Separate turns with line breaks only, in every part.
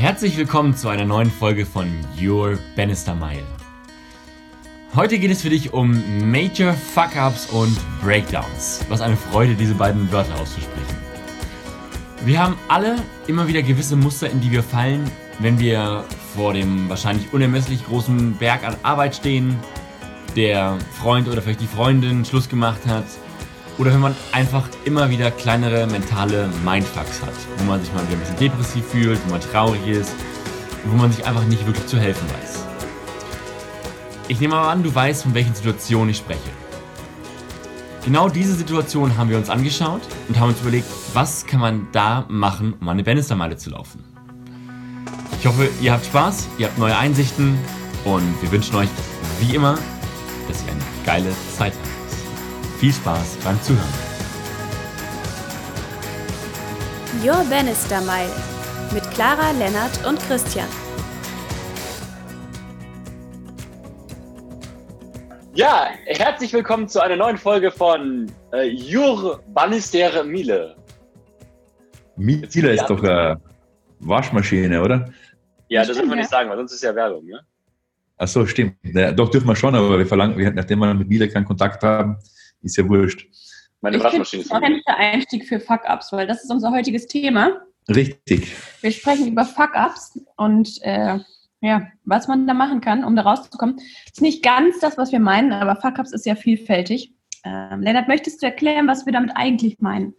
Herzlich willkommen zu einer neuen Folge von Your Bannister Mile. Heute geht es für dich um Major Fuck-Ups und Breakdowns. Was eine Freude, diese beiden Wörter auszusprechen. Wir haben alle immer wieder gewisse Muster, in die wir fallen, wenn wir vor dem wahrscheinlich unermesslich großen Berg an Arbeit stehen, der Freund oder vielleicht die Freundin Schluss gemacht hat, oder wenn man einfach immer wieder kleinere mentale Mindfucks hat, wo man sich mal wieder ein bisschen depressiv fühlt, wo man traurig ist, wo man sich einfach nicht wirklich zu helfen weiß. Ich nehme mal an, du weißt, von welchen Situationen ich spreche. Genau diese Situation haben wir uns angeschaut und haben uns überlegt, was kann man da machen, um eine Bannistermeile zu laufen. Ich hoffe, ihr habt Spaß, ihr habt neue Einsichten und wir wünschen euch, wie immer, dass ihr eine geile Zeit habt. Viel Spaß beim Zuhören.
Your Bannister Mile mit Clara, Lennart und Christian.
Ja, herzlich willkommen zu einer neuen Folge von äh, Jur Bannister Miele.
Miele ist doch eine Waschmaschine, oder?
Ja, das dürfen wir nicht sagen, weil sonst ist ja Werbung, ne?
Ach so, stimmt. Ja, doch dürfen wir schon, aber wir verlangen, wir, nachdem wir mit Miele keinen Kontakt haben, ist ja wurscht.
Meine ich Waschmaschine ist ein der Einstieg für Fuck-Ups, weil das ist unser heutiges Thema.
Richtig.
Wir sprechen über Fuck-Ups und äh, ja, was man da machen kann, um da rauszukommen. Das ist nicht ganz das, was wir meinen, aber Fuck-Ups ist ja vielfältig. Ähm, Lennart, möchtest du erklären, was wir damit eigentlich meinen?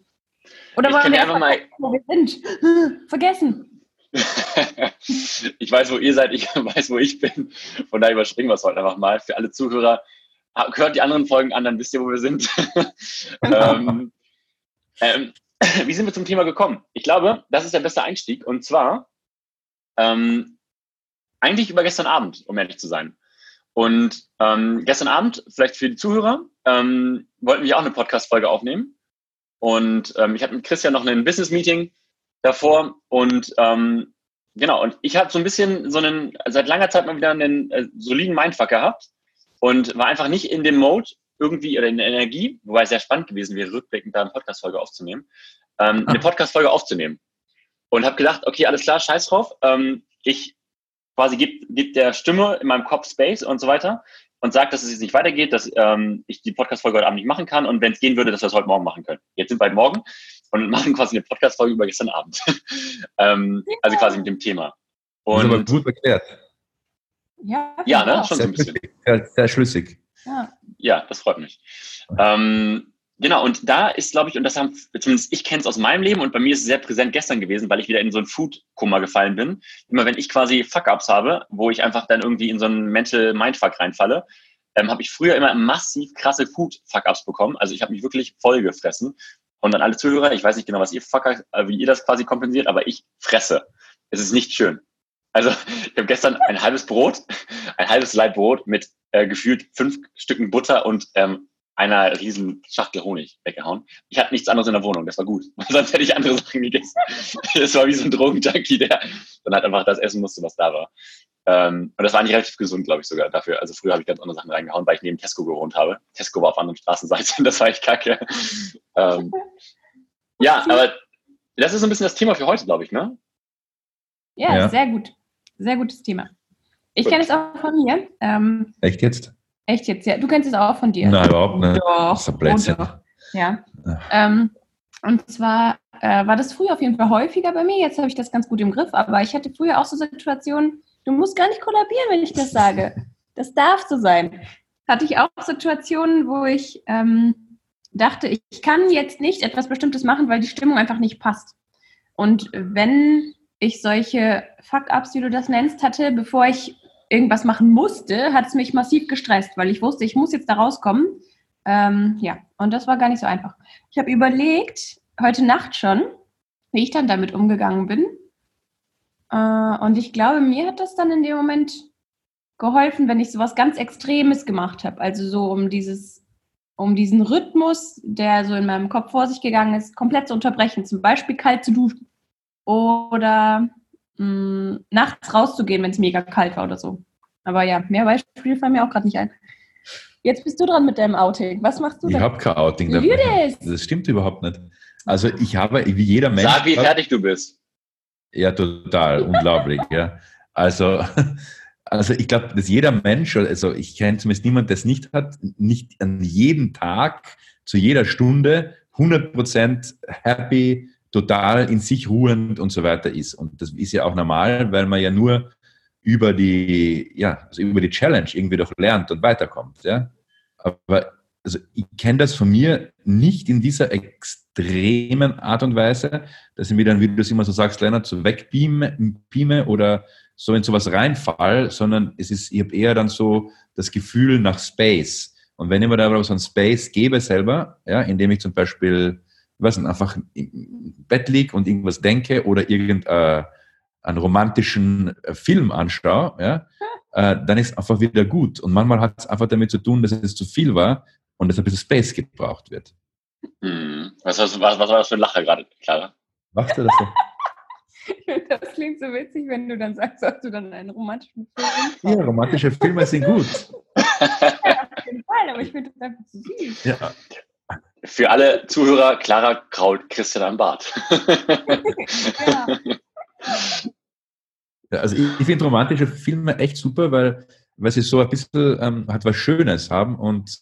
Oder
ich
wollen wir
einfach mal,
wo wir sind? Vergessen.
ich weiß, wo ihr seid, ich weiß, wo ich bin. Von daher überspringen wir es heute einfach mal. Für alle Zuhörer, hört die anderen Folgen an, dann wisst ihr, wo wir sind. ähm, ähm, wie sind wir zum Thema gekommen? Ich glaube, das ist der beste Einstieg. Und zwar ähm, eigentlich über gestern Abend, um ehrlich zu sein. Und ähm, gestern Abend, vielleicht für die Zuhörer, ähm, wollten wir auch eine Podcast-Folge aufnehmen. Und ähm, ich hatte mit Christian noch ein Business-Meeting davor. Und genau, und ich habe so ein bisschen so einen, seit langer Zeit mal wieder einen äh, soliden Mindfuck gehabt und war einfach nicht in dem Mode irgendwie oder in der Energie, wobei es sehr spannend gewesen wäre, rückblickend da eine Podcast-Folge aufzunehmen, ähm, eine Podcast-Folge aufzunehmen. Und habe gedacht, okay, alles klar, scheiß drauf. Ähm, ich quasi gebe geb der Stimme in meinem Kopf Space und so weiter und sage, dass es jetzt nicht weitergeht, dass ähm, ich die Podcast-Folge heute Abend nicht machen kann und wenn es gehen würde, dass wir es heute Morgen machen können. Jetzt sind wir heute Morgen und machen quasi eine Podcast-Folge über gestern Abend. ähm, also quasi mit dem Thema.
Und, das ist aber gut erklärt.
Ja,
ja ne? schon so ein bisschen.
Sehr, sehr schlüssig.
Ja. ja, das freut mich. Ähm, genau, und da ist, glaube ich, und das haben, zumindest ich kenne es aus meinem Leben und bei mir ist es sehr präsent gestern gewesen, weil ich wieder in so ein Food-Kummer gefallen bin. Immer wenn ich quasi Fuck-Ups habe, wo ich einfach dann irgendwie in so einen Mental Mindfuck reinfalle, ähm, habe ich früher immer massiv krasse Food-Fuck-Ups bekommen. Also ich habe mich wirklich voll gefressen. Und an alle Zuhörer, ich weiß nicht genau, was ihr Fuck, äh, wie ihr das quasi kompensiert, aber ich fresse. Es ist nicht schön. Also ich habe gestern ein halbes Brot, ein halbes Leib Brot mit äh, gefühlt fünf Stücken Butter und ähm, einer riesen Schachtel Honig weggehauen. Ich hatte nichts anderes in der Wohnung, das war gut. Sonst hätte ich andere Sachen gegessen. Das war wie so ein Drogenjunkie, der dann halt einfach das essen musste, was da war. Ähm, und das war eigentlich relativ gesund, glaube ich, sogar dafür. Also früher habe ich ganz andere Sachen reingehauen, weil ich neben Tesco gewohnt habe. Tesco war auf anderen Straßenseite und das war echt kacke. Ähm, ja, aber das ist so ein bisschen das Thema für heute, glaube ich, ne?
Ja, ja, sehr gut. Sehr gutes Thema. Ich kenne es auch von mir. Ähm,
echt jetzt?
Echt jetzt, ja. Du kennst es auch von dir.
Nein, überhaupt nicht.
Doch. Das ist ein Blödsinn. Oh, ja. Ähm, und zwar äh, war das früher auf jeden Fall häufiger bei mir. Jetzt habe ich das ganz gut im Griff. Aber ich hatte früher auch so Situationen, du musst gar nicht kollabieren, wenn ich das sage. Das darf so sein. Hatte ich auch Situationen, wo ich ähm, dachte, ich kann jetzt nicht etwas Bestimmtes machen, weil die Stimmung einfach nicht passt. Und wenn ich solche Fuck-Ups, wie du das nennst, hatte, bevor ich irgendwas machen musste, hat es mich massiv gestresst, weil ich wusste, ich muss jetzt da rauskommen. Ähm, ja, und das war gar nicht so einfach. Ich habe überlegt, heute Nacht schon, wie ich dann damit umgegangen bin. Äh, und ich glaube, mir hat das dann in dem Moment geholfen, wenn ich sowas ganz Extremes gemacht habe. Also so um dieses, um diesen Rhythmus, der so in meinem Kopf vor sich gegangen ist, komplett zu unterbrechen. Zum Beispiel kalt zu duschen oder mh, mm, nachts rauszugehen, wenn es mega kalt war oder so. Aber ja, mehr Beispiele fallen mir auch gerade nicht ein. Jetzt bist du dran mit deinem Outing. Was machst du
Ich habe kein Outing. Das? das stimmt überhaupt nicht. Also ich habe, wie jeder Mensch...
Sag, wie fertig du bist.
Ja, total, unglaublich, ja. Also, also ich glaube, dass jeder Mensch, also ich kenne zumindest niemand, der es nicht hat, nicht an jedem Tag, zu jeder Stunde 100% happy, total in sich ruhend und so weiter ist. Und das ist ja auch normal, weil man ja nur über die, ja, also über die Challenge irgendwie doch lernt und weiterkommt. Ja? Aber also ich kenne das von mir nicht in dieser extremen Art und Weise, dass ich mir dann, wie du es immer so sagst, Leonard, so wegbeame oder so in sowas reinfall, sondern es ist, ich habe eher dann so das Gefühl nach Space. Und wenn ich mir da aber so ein Space gebe selber, ja, indem ich zum Beispiel, weiß nicht, einfach im Bett liege und irgendwas denke oder irgendeinen äh, romantischen äh, Film anschaue, ja, äh, dann ist es einfach wieder gut. Und manchmal hat es einfach damit zu tun, dass es zu viel war und dass ein bisschen Space gebraucht wird.
Hm. Was, was, was, was war das für ein Lacher gerade, Clara?
Was du das so?
Das klingt so witzig, wenn du dann sagst, dass du dann einen romantischen
Film Ja, romantische Filme sind gut.
ja, auf jeden Fall, aber ich finde das einfach zu süß.
Ja. Für alle Zuhörer, Clara kraut Christian am Bart.
ja. ja. Also ich, ich finde romantische Filme echt super, weil, weil sie so ein bisschen ähm, hat was Schönes haben und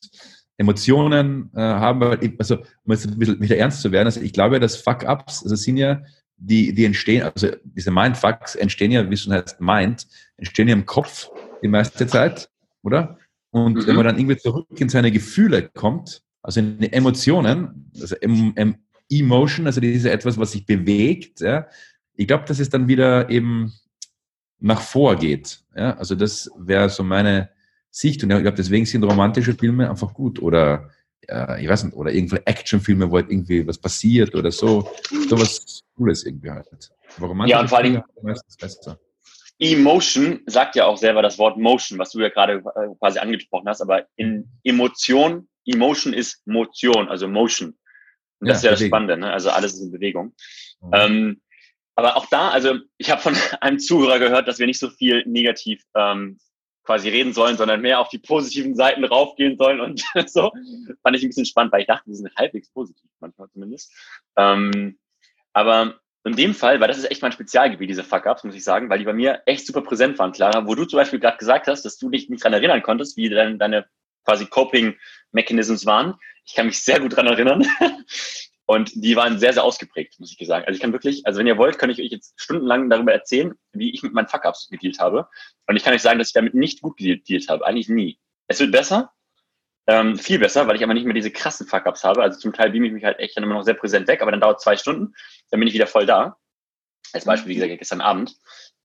Emotionen äh, haben, also um jetzt ein bisschen wieder ernst zu werden, also ich glaube, dass Fuck-Ups, also sind ja, die, die entstehen, also diese Mindfucks entstehen ja, wie es schon heißt, Mind, entstehen ja im Kopf die meiste Zeit, oder? Und mhm. wenn man dann irgendwie zurück in seine Gefühle kommt, also in Emotionen, also em, em, Emotion, also diese etwas, was sich bewegt, ja, ich glaube, dass es dann wieder eben nach vor geht. Ja? Also das wäre so meine, Sicht. Und ich glaube, deswegen sind romantische Filme einfach gut. Oder äh, ich weiß nicht, oder irgendwelche Actionfilme, wo halt irgendwie was passiert oder so. So was Cooles irgendwie halt.
Aber ja, und vor allem meistens besser. Emotion sagt ja auch selber das Wort Motion, was du ja gerade äh, quasi angesprochen hast, aber in Emotion, Emotion ist Motion, also Motion. Und das ja, ist ja das Spannende, ne? also alles ist in Bewegung. Mhm. Ähm, aber auch da, also ich habe von einem Zuhörer gehört, dass wir nicht so viel negativ ähm, quasi reden sollen, sondern mehr auf die positiven Seiten raufgehen sollen und so. Fand ich ein bisschen spannend, weil ich dachte, die sind halbwegs positiv, manchmal zumindest. Ähm, aber in dem Fall, weil das ist echt mein Spezialgebiet, diese Fuck-Ups, muss ich sagen, weil die bei mir echt super präsent waren, Clara, wo du zum Beispiel gerade gesagt hast, dass du dich nicht dran erinnern konntest, wie deine, deine quasi Coping-Mechanisms waren. Ich kann mich sehr gut dran erinnern. Und die waren sehr, sehr ausgeprägt, muss ich sagen. Also ich kann wirklich, also wenn ihr wollt, kann ich euch jetzt stundenlang darüber erzählen, wie ich mit meinen Fuck-Ups gedealt habe. Und ich kann euch sagen, dass ich damit nicht gut gedealt habe. Eigentlich nie. Es wird besser, ähm, viel besser, weil ich aber nicht mehr diese krassen Fuck-Ups habe. Also zum Teil beame ich mich halt echt dann immer noch sehr präsent weg, aber dann dauert zwei Stunden, dann bin ich wieder voll da. Als Beispiel, wie gesagt, gestern Abend.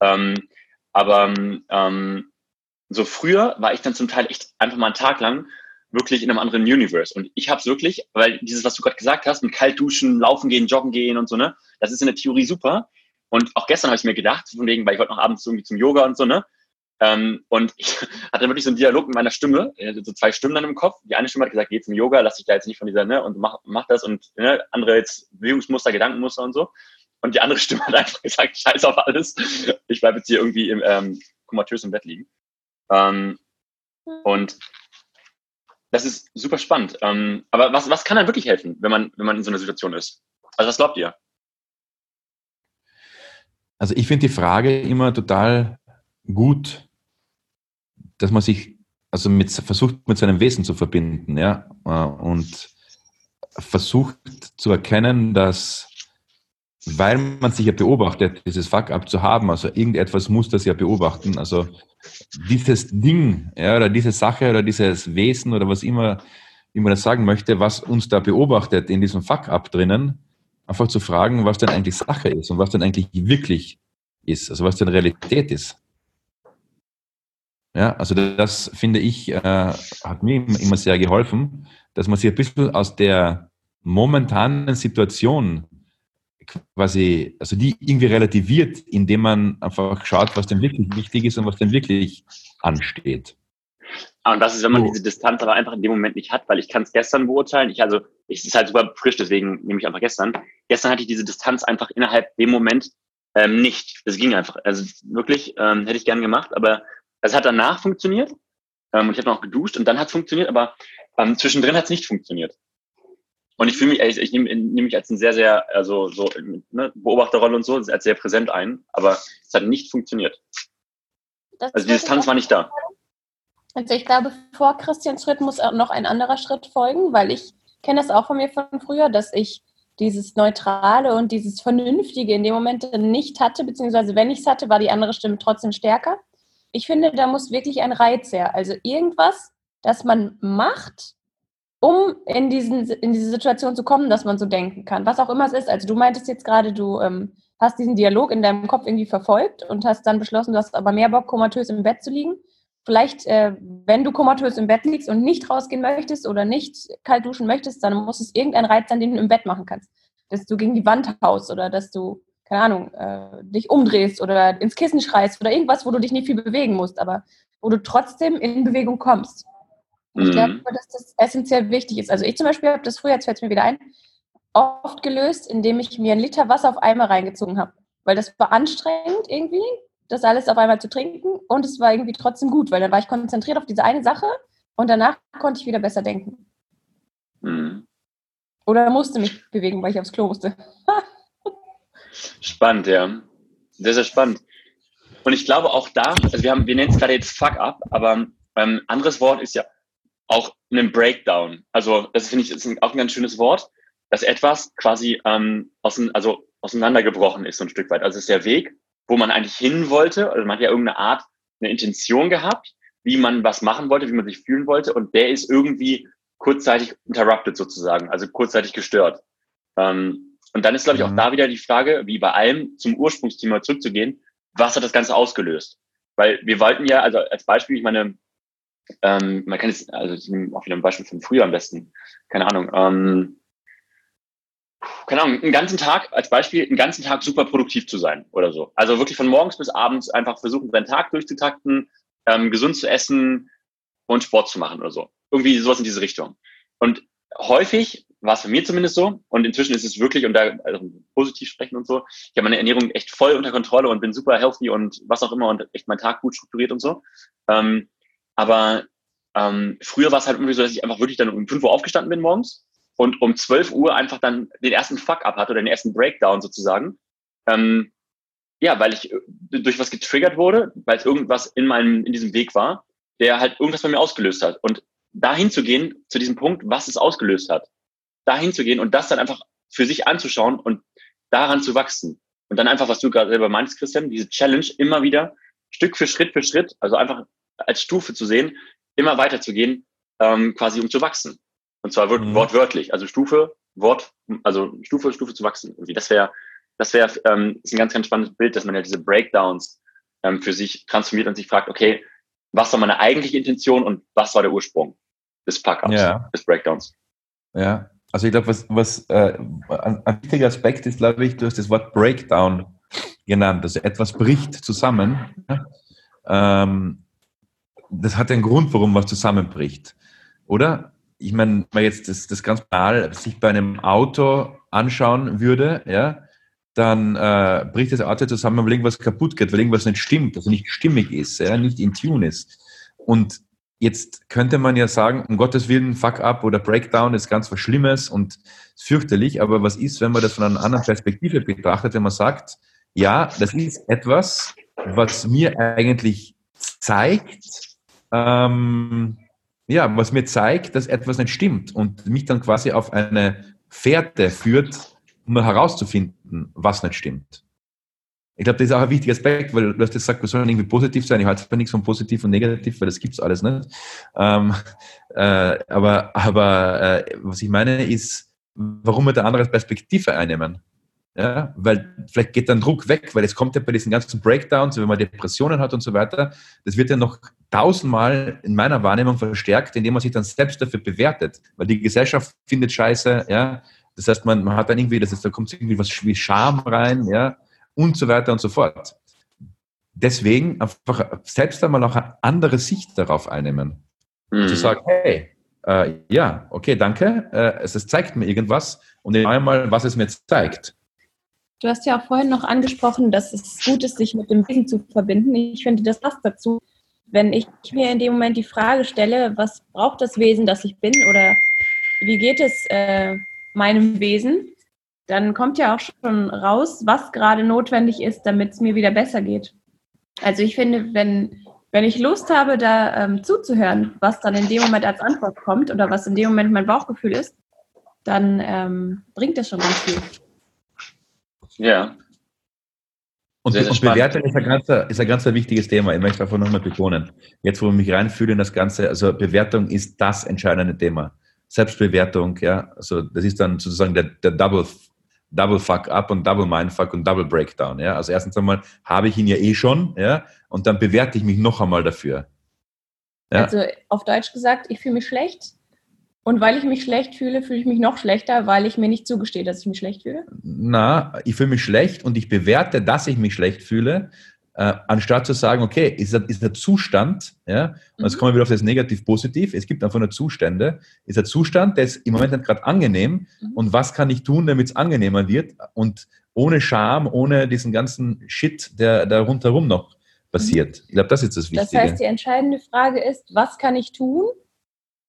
Ähm, aber ähm, so früher war ich dann zum Teil echt einfach mal einen Tag lang wirklich in einem anderen Universe. Und ich habe es wirklich, weil dieses, was du gerade gesagt hast, mit kalt duschen, laufen gehen, joggen gehen und so, ne, das ist in der Theorie super. Und auch gestern habe ich mir gedacht, von wegen, weil ich wollte noch abends irgendwie zum Yoga und so, ne? Ähm, und ich hatte wirklich so einen Dialog mit meiner Stimme, äh, so zwei Stimmen dann im Kopf. Die eine Stimme hat gesagt, geh zum Yoga, lass dich da jetzt nicht von dieser, ne, und mach, mach das und ne, andere jetzt Bewegungsmuster, Gedankenmuster und so. Und die andere Stimme hat einfach gesagt, scheiß auf alles. Ich bleibe jetzt hier irgendwie im, ähm, komatös im Bett liegen. Ähm, und das ist super spannend. Ähm, aber was, was kann dann wirklich helfen, wenn man, wenn man in so einer Situation ist? Also was glaubt ihr?
Also ich finde die Frage immer total gut, dass man sich also mit, versucht mit seinem Wesen zu verbinden, ja, äh, und versucht zu erkennen, dass weil man sich ja beobachtet, dieses Fuck-up zu haben, also irgendetwas muss das ja beobachten, also dieses Ding, ja, oder diese Sache oder dieses Wesen oder was immer, wie man das sagen möchte, was uns da beobachtet in diesem Fuck-up drinnen, einfach zu fragen, was denn eigentlich Sache ist und was denn eigentlich wirklich ist, also was denn Realität ist. Ja, also das finde ich, äh, hat mir immer sehr geholfen, dass man sich ein bisschen aus der momentanen Situation quasi, also die irgendwie relativiert, indem man einfach schaut, was denn wirklich wichtig ist und was denn wirklich ansteht.
Ah, und das ist, wenn man so. diese Distanz aber einfach in dem Moment nicht hat, weil ich kann es gestern beurteilen. Ich also, es ist halt super frisch, deswegen nehme ich einfach gestern. Gestern hatte ich diese Distanz einfach innerhalb dem Moment ähm, nicht. Es ging einfach. Also wirklich ähm, hätte ich gern gemacht, aber es hat danach funktioniert. Ähm, und ich habe noch geduscht und dann hat es funktioniert, aber ähm, zwischendrin hat es nicht funktioniert. Und ich fühle mich, ich, ich nehme nehm mich als ein sehr, sehr, also so ne, Beobachterrolle und so, als sehr präsent ein, aber es hat nicht funktioniert. Das also die Distanz war nicht da.
Also ich glaube, vor Christians Schritt muss auch noch ein anderer Schritt folgen, weil ich kenne das auch von mir von früher, dass ich dieses Neutrale und dieses Vernünftige in dem Moment nicht hatte, beziehungsweise wenn ich es hatte, war die andere Stimme trotzdem stärker. Ich finde, da muss wirklich ein Reiz her. Also irgendwas, das man macht, um in, diesen, in diese Situation zu kommen, dass man so denken kann. Was auch immer es ist. Also du meintest jetzt gerade, du ähm, hast diesen Dialog in deinem Kopf irgendwie verfolgt und hast dann beschlossen, du hast aber mehr Bock, komatös im Bett zu liegen. Vielleicht, äh, wenn du komatös im Bett liegst und nicht rausgehen möchtest oder nicht kalt duschen möchtest, dann muss es irgendein Reiz sein, den du im Bett machen kannst. Dass du gegen die Wand haust oder dass du, keine Ahnung, äh, dich umdrehst oder ins Kissen schreist oder irgendwas, wo du dich nicht viel bewegen musst, aber wo du trotzdem in Bewegung kommst. Ich glaube, mhm. dass das essentiell wichtig ist. Also ich zum Beispiel habe das früher, jetzt fällt es mir wieder ein, oft gelöst, indem ich mir einen Liter Wasser auf einmal reingezogen habe. Weil das war anstrengend irgendwie, das alles auf einmal zu trinken. Und es war irgendwie trotzdem gut, weil dann war ich konzentriert auf diese eine Sache und danach konnte ich wieder besser denken. Mhm. Oder musste mich bewegen, weil ich aufs Klo musste.
spannend, ja. Sehr, sehr spannend. Und ich glaube auch da, also wir haben, wir nennen es gerade jetzt Fuck up, aber ein ähm, anderes Wort ist ja auch einen Breakdown. Also das finde ich ist auch ein ganz schönes Wort, dass etwas quasi ähm, ausein, also auseinandergebrochen ist so ein Stück weit. Also es ist der Weg, wo man eigentlich hin wollte, also man hat ja irgendeine Art, eine Intention gehabt, wie man was machen wollte, wie man sich fühlen wollte und der ist irgendwie kurzzeitig interrupted sozusagen, also kurzzeitig gestört. Ähm, und dann ist, glaube ich, auch mhm. da wieder die Frage, wie bei allem zum Ursprungsthema zurückzugehen, was hat das Ganze ausgelöst? Weil wir wollten ja, also als Beispiel, ich meine, ähm, man kann jetzt, also ich nehme auch wieder ein Beispiel von früher am besten, keine Ahnung, ähm, keine Ahnung, einen ganzen Tag, als Beispiel, einen ganzen Tag super produktiv zu sein oder so. Also wirklich von morgens bis abends einfach versuchen, seinen Tag durchzutakten, ähm, gesund zu essen und Sport zu machen oder so. Irgendwie sowas in diese Richtung. Und häufig war es für mir zumindest so, und inzwischen ist es wirklich, und da also positiv sprechen und so, ich habe meine Ernährung echt voll unter Kontrolle und bin super healthy und was auch immer und echt meinen Tag gut strukturiert und so. Ähm, aber ähm, früher war es halt irgendwie so, dass ich einfach wirklich dann um 5 Uhr aufgestanden bin morgens und um 12 Uhr einfach dann den ersten Fuck-up hatte oder den ersten Breakdown sozusagen. Ähm, ja, weil ich äh, durch was getriggert wurde, weil es irgendwas in meinem, in diesem Weg war, der halt irgendwas bei mir ausgelöst hat. Und dahin zu gehen, zu diesem Punkt, was es ausgelöst hat, dahin zu gehen und das dann einfach für sich anzuschauen und daran zu wachsen. Und dann einfach, was du gerade selber meinst, Christian, diese Challenge immer wieder Stück für Schritt für Schritt, also einfach als Stufe zu sehen, immer weiter zu gehen, ähm, quasi um zu wachsen. Und zwar mhm. wortwörtlich, also Stufe, Wort, also Stufe, Stufe zu wachsen. Irgendwie. Das wäre, das wäre, ähm, ist ein ganz, ganz spannendes Bild, dass man ja diese Breakdowns ähm, für sich transformiert und sich fragt, okay, was war meine eigentliche Intention und was war der Ursprung des Packups, ja. des Breakdowns?
Ja, also ich glaube, was, was äh, ein, ein wichtiger Aspekt ist, glaube ich, du hast das Wort Breakdown genannt, also etwas bricht zusammen. Ähm, das hat einen Grund, warum was zusammenbricht, oder? Ich meine, wenn man jetzt das, das ganz banal sich bei einem Auto anschauen würde, ja, dann äh, bricht das Auto zusammen, weil irgendwas kaputt geht, weil irgendwas nicht stimmt, also nicht stimmig ist, ja, nicht in Tune ist. Und jetzt könnte man ja sagen, um Gottes Willen, Fuck-up oder Breakdown ist ganz was Schlimmes und fürchterlich, aber was ist, wenn man das von einer anderen Perspektive betrachtet, wenn man sagt, ja, das ist etwas, was mir eigentlich zeigt, ähm, ja, was mir zeigt, dass etwas nicht stimmt und mich dann quasi auf eine Fährte führt, um herauszufinden, was nicht stimmt. Ich glaube, das ist auch ein wichtiger Aspekt, weil du hast gesagt, wir sollen irgendwie positiv sein. Ich halte zwar nichts von positiv und negativ, weil das gibt's alles nicht. Ähm, äh, aber aber äh, was ich meine ist, warum wir da andere Perspektive einnehmen. Ja, weil vielleicht geht dann Druck weg, weil es kommt ja bei diesen ganzen Breakdowns, wenn man Depressionen hat und so weiter, das wird ja noch tausendmal in meiner Wahrnehmung verstärkt, indem man sich dann selbst dafür bewertet, weil die Gesellschaft findet Scheiße, ja, das heißt, man, man hat dann irgendwie, das ist, da kommt irgendwie was wie Scham rein, ja, und so weiter und so fort. Deswegen einfach selbst einmal auch eine andere Sicht darauf einnehmen. Mhm. Zu sagen, hey, äh, ja, okay, danke, äh, es, es zeigt mir irgendwas und einmal, was es mir zeigt.
Du hast ja auch vorhin noch angesprochen, dass es gut ist, sich mit dem Wesen zu verbinden. Ich finde, das passt dazu. Wenn ich mir in dem Moment die Frage stelle, was braucht das Wesen, das ich bin, oder wie geht es, äh, meinem Wesen, dann kommt ja auch schon raus, was gerade notwendig ist, damit es mir wieder besser geht. Also ich finde, wenn, wenn ich Lust habe, da ähm, zuzuhören, was dann in dem Moment als Antwort kommt oder was in dem Moment mein Bauchgefühl ist, dann ähm, bringt das schon ganz viel.
Ja.
Und, sehr, sehr und Bewertung ist ein, ganz, ist ein ganz wichtiges Thema. Ich möchte einfach nochmal betonen. Jetzt, wo ich mich reinfühle in das Ganze, also Bewertung ist das entscheidende Thema. Selbstbewertung, ja, also das ist dann sozusagen der, der Double, Double Fuck Up und Double Mindfuck und Double Breakdown, ja. Also erstens einmal habe ich ihn ja eh schon, ja, und dann bewerte ich mich noch einmal dafür.
Ja? Also auf Deutsch gesagt, ich fühle mich schlecht, und weil ich mich schlecht fühle, fühle ich mich noch schlechter, weil ich mir nicht zugestehe, dass ich mich schlecht fühle?
Na, ich fühle mich schlecht und ich bewerte, dass ich mich schlecht fühle, äh, anstatt zu sagen, okay, ist der, ist der Zustand, ja, und jetzt mhm. kommen wir wieder auf das Negativ-Positiv, es gibt einfach nur Zustände, ist der Zustand, der ist im Moment nicht gerade angenehm mhm. und was kann ich tun, damit es angenehmer wird und ohne Scham, ohne diesen ganzen Shit, der da rundherum noch passiert. Mhm. Ich glaube, das ist das Wichtige.
Das heißt, die entscheidende Frage ist, was kann ich tun,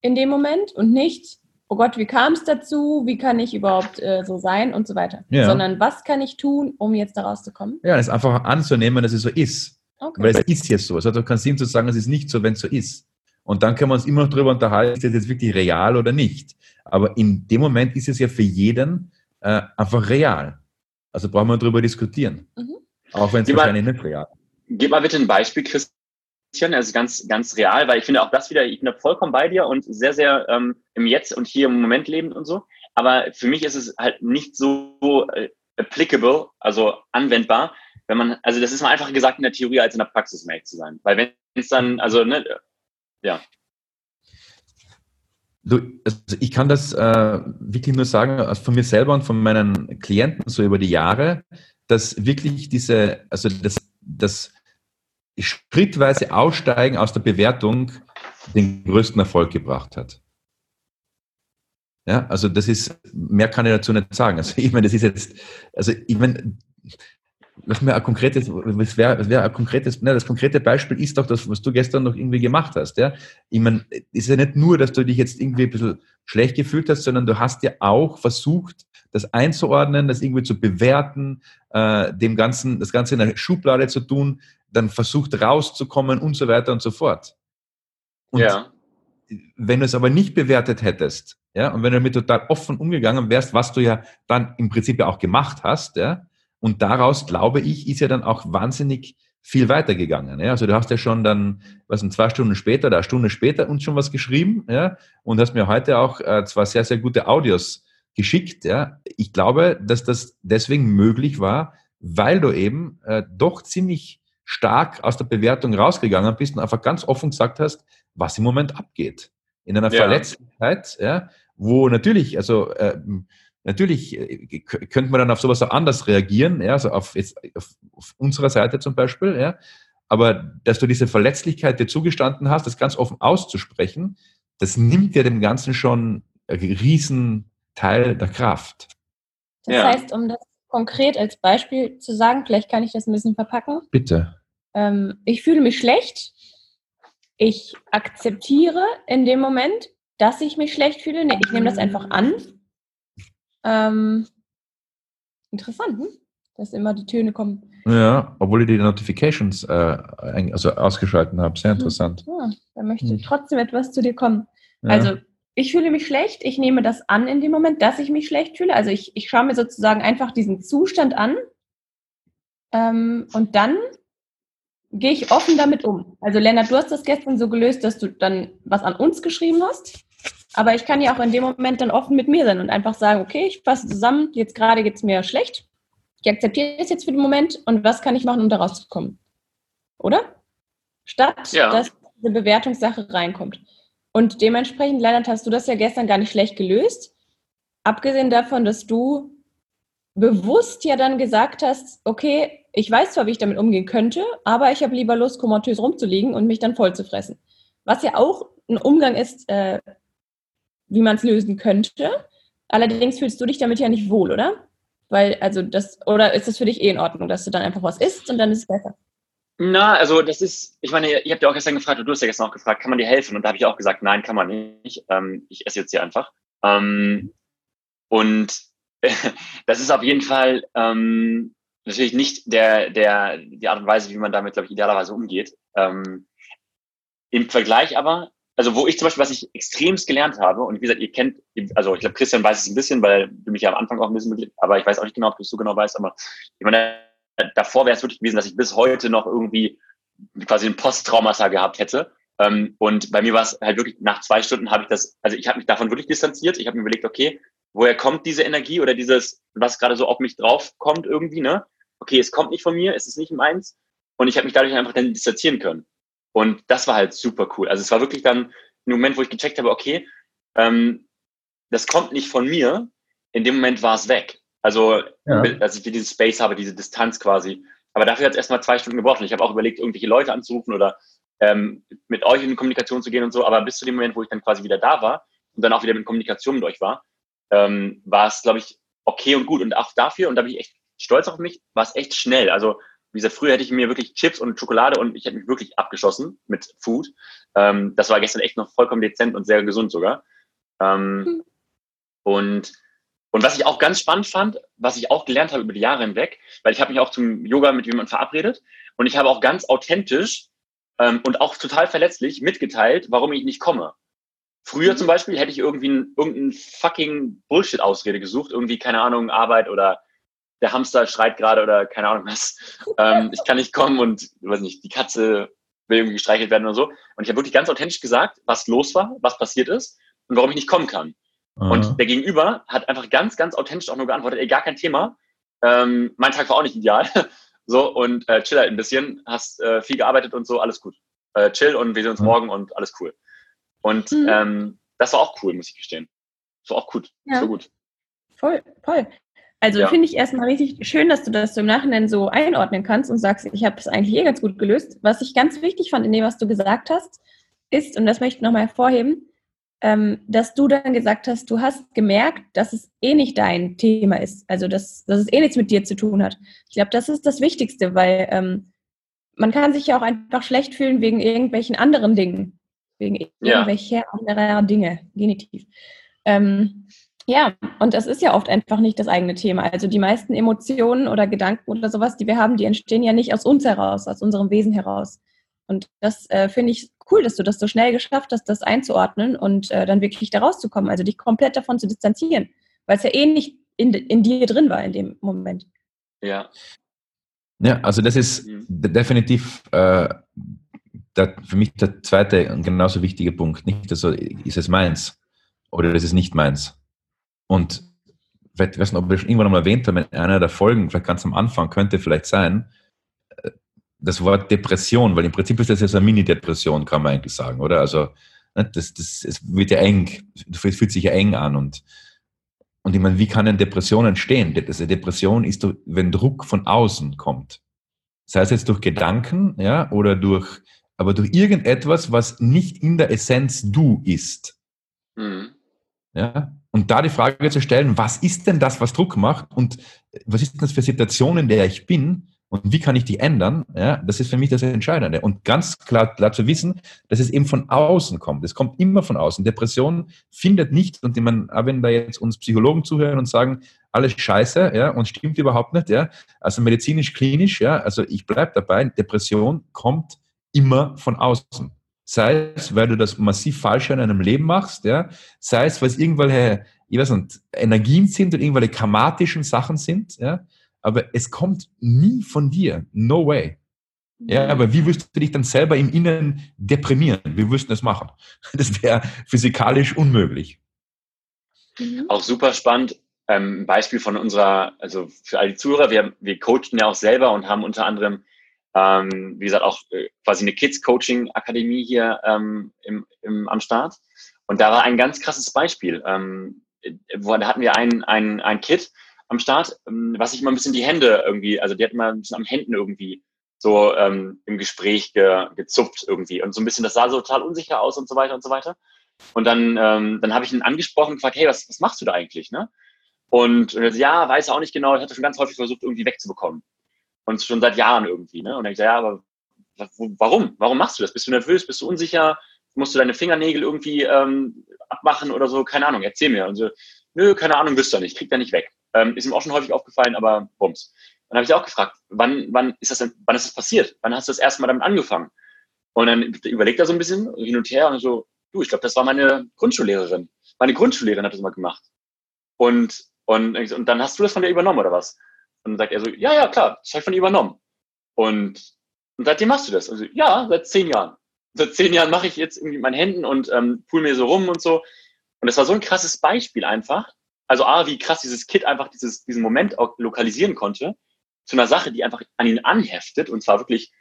in dem Moment und nicht, oh Gott, wie kam es dazu, wie kann ich überhaupt äh, so sein und so weiter. Ja. Sondern was kann ich tun, um jetzt da rauszukommen?
Ja, es einfach anzunehmen, dass es so ist. Okay. Weil es ist jetzt so. Es hat doch keinen Sinn zu sagen, es ist nicht so, wenn es so ist. Und dann können wir uns immer noch darüber unterhalten, ist das jetzt wirklich real oder nicht. Aber in dem Moment ist es ja für jeden äh, einfach real. Also brauchen wir darüber diskutieren. Mhm. Auch wenn es wahrscheinlich nicht real ist.
Gib mal bitte ein Beispiel, Chris, also ganz, ganz real, weil ich finde auch das wieder, ich bin da vollkommen bei dir und sehr, sehr ähm, im Jetzt und hier im Moment lebend und so. Aber für mich ist es halt nicht so äh, applicable, also anwendbar, wenn man, also das ist mal einfacher gesagt in der Theorie als in der Praxis, um zu sein. Weil wenn es dann, also, ne, ja.
Also ich kann das äh, wirklich nur sagen, also von mir selber und von meinen Klienten so über die Jahre, dass wirklich diese, also das, das schrittweise Aussteigen aus der Bewertung den größten Erfolg gebracht hat. Ja, also das ist, mehr kann ich dazu nicht sagen. Also ich meine, das ist jetzt, also ich meine, lass mir ein konkretes, was wäre wär ein konkretes, ne, das konkrete Beispiel ist doch das, was du gestern noch irgendwie gemacht hast. Ja? Ich meine, ist ja nicht nur, dass du dich jetzt irgendwie ein bisschen schlecht gefühlt hast, sondern du hast ja auch versucht, das einzuordnen, das irgendwie zu bewerten, äh, dem Ganzen, das Ganze in eine Schublade zu tun, dann versucht rauszukommen und so weiter und so fort. Und ja. wenn du es aber nicht bewertet hättest, ja, und wenn du damit total offen umgegangen wärst, was du ja dann im Prinzip ja auch gemacht hast, ja, und daraus, glaube ich, ist ja dann auch wahnsinnig viel weitergegangen. Ja? Also du hast ja schon dann, was sind zwei Stunden später oder eine Stunde später uns schon was geschrieben, ja, und hast mir heute auch äh, zwar sehr, sehr gute Audios geschickt, ja. Ich glaube, dass das deswegen möglich war, weil du eben äh, doch ziemlich stark aus der Bewertung rausgegangen bist und einfach ganz offen gesagt hast, was im Moment abgeht. In einer ja. Verletzlichkeit, ja, wo natürlich, also äh, natürlich äh, könnte man dann auf sowas auch anders reagieren, ja, also auf, jetzt, auf, auf unserer Seite zum Beispiel, ja, aber dass du diese Verletzlichkeit dir zugestanden hast, das ganz offen auszusprechen, das nimmt dir dem Ganzen schon einen riesen Teil der Kraft.
Das ja. heißt, um das konkret als Beispiel zu sagen, vielleicht kann ich das ein bisschen verpacken.
Bitte.
Ähm, ich fühle mich schlecht. Ich akzeptiere in dem Moment, dass ich mich schlecht fühle. Nee, ich nehme das einfach an. Ähm, interessant, hm? dass immer die Töne kommen.
Ja, obwohl ich die Notifications äh, also ausgeschalten habe. Sehr interessant.
Ja, da möchte hm. trotzdem etwas zu dir kommen. Ja. Also ich fühle mich schlecht, ich nehme das an in dem Moment, dass ich mich schlecht fühle. Also ich, ich schaue mir sozusagen einfach diesen Zustand an ähm, und dann gehe ich offen damit um. Also Lennart, du hast das gestern so gelöst, dass du dann was an uns geschrieben hast. Aber ich kann ja auch in dem Moment dann offen mit mir sein und einfach sagen, okay, ich fasse zusammen, jetzt gerade geht es mir schlecht. Ich akzeptiere es jetzt für den Moment und was kann ich machen, um da rauszukommen? Oder? Statt ja. dass diese Bewertungssache reinkommt. Und dementsprechend, Lennart, hast du das ja gestern gar nicht schlecht gelöst. Abgesehen davon, dass du bewusst ja dann gesagt hast, okay, ich weiß zwar, wie ich damit umgehen könnte, aber ich habe lieber Lust, komatös rumzuliegen und mich dann voll zu fressen. Was ja auch ein Umgang ist, äh, wie man es lösen könnte. Allerdings fühlst du dich damit ja nicht wohl, oder? Weil, also das, oder ist es für dich eh in Ordnung, dass du dann einfach was isst und dann ist es besser?
Na, also das ist, ich meine, ihr habt ja auch gestern gefragt, und du hast ja gestern auch gefragt, kann man dir helfen? Und da habe ich auch gesagt, nein, kann man nicht. Ähm, ich esse jetzt hier einfach. Ähm, und das ist auf jeden Fall ähm, natürlich nicht der, der, die Art und Weise, wie man damit, glaube ich, idealerweise umgeht. Ähm, Im Vergleich aber, also wo ich zum Beispiel, was ich extremst gelernt habe, und wie gesagt, ihr kennt, also ich glaube, Christian weiß es ein bisschen, weil du mich ja am Anfang auch ein bisschen aber ich weiß auch nicht genau, ob du es so genau weißt, aber ich meine, davor wäre es wirklich gewesen, dass ich bis heute noch irgendwie quasi ein Posttraumata gehabt hätte. Ähm, und bei mir war es halt wirklich, nach zwei Stunden habe ich das, also ich habe mich davon wirklich distanziert. Ich habe mir überlegt, okay, woher kommt diese Energie oder dieses, was gerade so auf mich drauf kommt irgendwie, ne? Okay, es kommt nicht von mir, es ist nicht meins. Und ich habe mich dadurch einfach dann distanzieren können. Und das war halt super cool. Also es war wirklich dann ein Moment, wo ich gecheckt habe, okay, ähm, das kommt nicht von mir. In dem Moment war es weg. Also, ja. dass ich dieses Space habe, diese Distanz quasi. Aber dafür hat es erstmal zwei Stunden gebraucht. Und ich habe auch überlegt, irgendwelche Leute anzurufen oder ähm, mit euch in Kommunikation zu gehen und so. Aber bis zu dem Moment, wo ich dann quasi wieder da war und dann auch wieder in Kommunikation mit euch war, ähm, war es, glaube ich, okay und gut. Und auch dafür, und da bin ich echt stolz auf mich, war es echt schnell. Also, wie gesagt, früher hätte ich mir wirklich Chips und Schokolade und ich hätte mich wirklich abgeschossen mit Food. Ähm, das war gestern echt noch vollkommen dezent und sehr gesund sogar. Ähm, mhm. Und und was ich auch ganz spannend fand, was ich auch gelernt habe über die Jahre hinweg, weil ich habe mich auch zum Yoga mit jemandem verabredet und ich habe auch ganz authentisch ähm, und auch total verletzlich mitgeteilt, warum ich nicht komme. Früher mhm. zum Beispiel hätte ich irgendwie ein, irgendeinen fucking Bullshit-Ausrede gesucht, irgendwie, keine Ahnung, Arbeit oder der Hamster schreit gerade oder keine Ahnung was. Ähm, ich kann nicht kommen und, weiß nicht, die Katze will irgendwie gestreichelt werden oder so. Und ich habe wirklich ganz authentisch gesagt, was los war, was passiert ist und warum ich nicht kommen kann. Mhm. Und der Gegenüber hat einfach ganz, ganz authentisch auch nur geantwortet, ey, gar kein Thema. Ähm, mein Tag war auch nicht ideal. so, und äh, chill halt ein bisschen, hast äh, viel gearbeitet und so, alles gut. Äh, chill und wir sehen uns mhm. morgen und alles cool. Und mhm. ähm, das war auch cool, muss ich gestehen. Das war auch gut. Ja. So gut.
Voll, voll. Also ja. finde ich erstmal richtig schön, dass du das so im Nachhinein so einordnen kannst und sagst, ich habe es eigentlich eh ganz gut gelöst. Was ich ganz wichtig fand in dem, was du gesagt hast, ist, und das möchte ich nochmal hervorheben, ähm, dass du dann gesagt hast, du hast gemerkt, dass es eh nicht dein Thema ist. Also, dass, dass es eh nichts mit dir zu tun hat. Ich glaube, das ist das Wichtigste, weil ähm, man kann sich ja auch einfach schlecht fühlen wegen irgendwelchen anderen Dingen. Wegen ja. irgendwelcher anderer Dinge, genitiv. Ähm, ja, und das ist ja oft einfach nicht das eigene Thema. Also die meisten Emotionen oder Gedanken oder sowas, die wir haben, die entstehen ja nicht aus uns heraus, aus unserem Wesen heraus. Und das äh, finde ich cool, dass du das so schnell geschafft hast, das einzuordnen und äh, dann wirklich da rauszukommen, also dich komplett davon zu distanzieren, weil es ja eh nicht in, in dir drin war in dem Moment.
Ja.
Ja, also das ist mhm. definitiv äh, der, für mich der zweite und genauso wichtige Punkt. Nicht, also ist es meins oder ist es nicht meins. Und ich weiß nicht, ob wir schon irgendwann mal erwähnt haben, in einer der Folgen, vielleicht ganz am Anfang, könnte vielleicht sein, das Wort Depression, weil im Prinzip ist das ja so eine Mini-Depression, kann man eigentlich sagen, oder? Also, ne, das, das, es wird ja eng, es fühlt sich ja eng an und, und ich meine, wie kann eine Depression entstehen? Eine Depression ist, wenn Druck von außen kommt. Sei es jetzt durch Gedanken, ja, oder durch, aber durch irgendetwas, was nicht in der Essenz du ist. Mhm. Ja, und da die Frage zu stellen, was ist denn das, was Druck macht und was ist denn das für Situationen, in der ich bin, und wie kann ich die ändern? Ja, das ist für mich das Entscheidende. Und ganz klar, klar zu wissen, dass es eben von außen kommt. Es kommt immer von außen. Depression findet nicht, und man, wenn da jetzt uns Psychologen zuhören und sagen, alles scheiße, ja, und stimmt überhaupt nicht, ja, also medizinisch, klinisch, ja, also ich bleibe dabei, Depression kommt immer von außen. Sei es, weil du das massiv falsch in deinem Leben machst, ja, sei es, weil es irgendwelche, ich weiß nicht, Energien sind und irgendwelche karmatischen Sachen sind, ja, aber es kommt nie von dir. No way. Ja, aber wie wirst du dich dann selber im Inneren deprimieren? Wie wirst du das machen? Das wäre physikalisch unmöglich.
Mhm. Auch super spannend. Ähm, ein Beispiel von unserer, also für all die Zuhörer, wir, wir coachen ja auch selber und haben unter anderem, ähm, wie gesagt, auch äh, quasi eine Kids-Coaching-Akademie hier ähm, im, im, am Start. Und da war ein ganz krasses Beispiel. Ähm, wo, da hatten wir ein, ein, ein Kid, am Start, ähm, was sich immer ein bisschen die Hände irgendwie, also die hat immer ein bisschen am Händen irgendwie so ähm, im Gespräch ge, gezupft irgendwie und so ein bisschen, das sah so total unsicher aus und so weiter und so weiter. Und dann, ähm, dann habe ich ihn angesprochen und gefragt, hey, was, was machst du da eigentlich, ne? Und, und er so, ja, weiß auch nicht genau, ich hatte schon ganz häufig versucht, irgendwie wegzubekommen. Und schon seit Jahren irgendwie, ne? Und ich sage, ja, aber warum? Warum machst du das? Bist du nervös? Bist du unsicher? Musst du deine Fingernägel irgendwie ähm, abmachen oder so? Keine Ahnung, erzähl mir. Und so, nö, keine Ahnung, wüsste er nicht, kriegt er nicht weg. Ähm, ist ihm auch schon häufig aufgefallen, aber bums. Dann habe ich auch gefragt, wann, wann ist das denn, wann ist das passiert? Wann hast du das erste Mal damit angefangen? Und dann überlegt er so ein bisschen hin und her und so, du, ich glaube, das war meine Grundschullehrerin. Meine Grundschullehrerin hat das mal gemacht. Und, und, und dann hast du das von der übernommen, oder was? Und dann sagt er so, ja, ja, klar, das habe ich von ihr übernommen. Und, und seitdem machst du das? Also, ja, seit zehn Jahren. Seit zehn Jahren mache ich jetzt irgendwie mit meinen Händen und ähm, pool mir so rum und so. Und das war so ein krasses Beispiel einfach. Also A, wie krass dieses Kid einfach dieses, diesen Moment auch lokalisieren konnte zu einer Sache, die einfach an ihn anheftet und zwar wirklich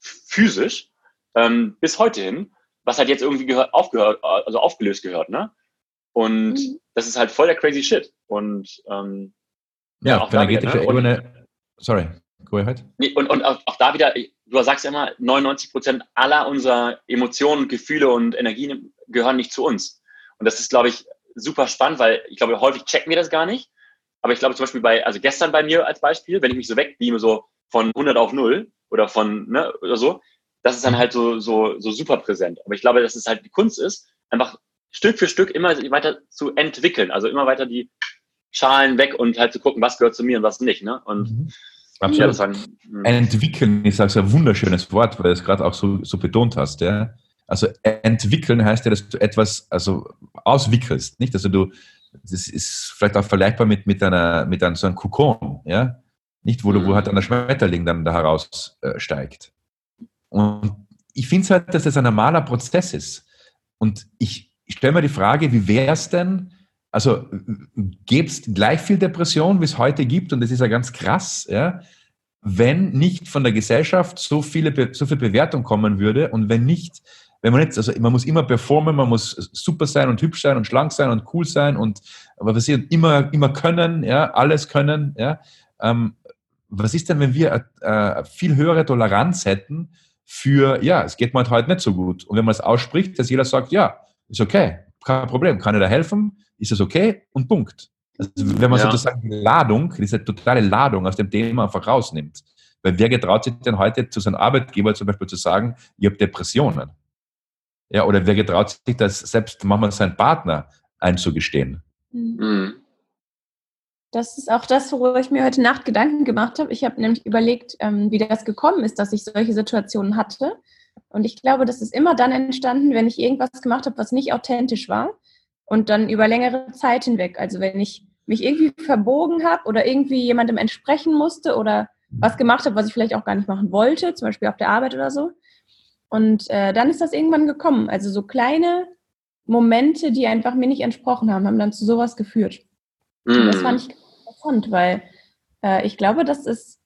physisch ähm, bis heute hin, was halt jetzt irgendwie gehört, aufgehört, also aufgelöst gehört, ne? Und mhm. das ist halt voll der crazy Shit. Und ähm,
ja, auch energetische wieder, ne? Ebene. Sorry, go ahead.
Und, und auch, auch da wieder, du sagst ja immer, 99 Prozent aller unserer Emotionen, Gefühle und Energien gehören nicht zu uns. Und das ist, glaube ich, super spannend, weil ich glaube, häufig checken wir das gar nicht. Aber ich glaube zum Beispiel bei, also gestern bei mir als Beispiel, wenn ich mich so wegbeame, so von 100 auf 0 oder von, ne, oder so, das ist dann halt so, so, so super präsent. Aber ich glaube, dass es halt die Kunst ist, einfach Stück für Stück immer weiter zu entwickeln. Also immer weiter die Schalen weg und halt zu gucken, was gehört zu mir und was nicht. Ne? Und mhm.
Absolut. Sagen, hm. Entwickeln ist also ein wunderschönes Wort, weil du es gerade auch so, so betont hast. Ja? Also entwickeln heißt ja, dass du etwas also auswickelst, nicht? Also du, das ist vielleicht auch vergleichbar mit, mit einer, mit einem, so einem Kokon, ja? Nicht, wo, du, wo mhm. halt ein Schmetterling dann da heraussteigt. Äh, und ich finde es halt, dass das ein normaler Prozess ist. Und ich, ich stelle mir die Frage, wie wäre es denn, also gäbe es gleich viel Depression, wie es heute gibt, und das ist ja ganz krass, ja, wenn nicht von der Gesellschaft so, viele, so viel Bewertung kommen würde und wenn nicht wenn man jetzt, also man muss immer performen, man muss super sein und hübsch sein und schlank sein und cool sein und was weiß ich, immer, immer können, ja, alles können, ja. Ähm, was ist denn, wenn wir äh, viel höhere Toleranz hätten für, ja, es geht mir halt heute nicht so gut. Und wenn man es ausspricht, dass jeder sagt, ja, ist okay, kein Problem, kann ich da helfen, ist es okay und Punkt. Also wenn man ja. sozusagen die Ladung, diese totale Ladung aus dem Thema einfach rausnimmt. Weil wer getraut sich denn heute zu seinem Arbeitgeber zum Beispiel zu sagen, ich habe Depressionen? Ja, oder wer getraut sich das selbst manchmal sein Partner einzugestehen? Mhm.
Das ist auch das, worüber ich mir heute Nacht Gedanken gemacht habe. Ich habe nämlich überlegt, ähm, wie das gekommen ist, dass ich solche Situationen hatte. Und ich glaube, das ist immer dann entstanden, wenn ich irgendwas gemacht habe, was nicht authentisch war. Und dann über längere Zeit hinweg. Also wenn ich mich irgendwie verbogen habe oder irgendwie jemandem entsprechen musste oder was gemacht habe, was ich vielleicht auch gar nicht machen wollte, zum Beispiel auf der Arbeit oder so, und äh, dann ist das irgendwann gekommen. Also so kleine Momente, die einfach mir nicht entsprochen haben, haben dann zu sowas geführt. Mm. Und das fand mm. ich interessant, weil äh, ich glaube, dass es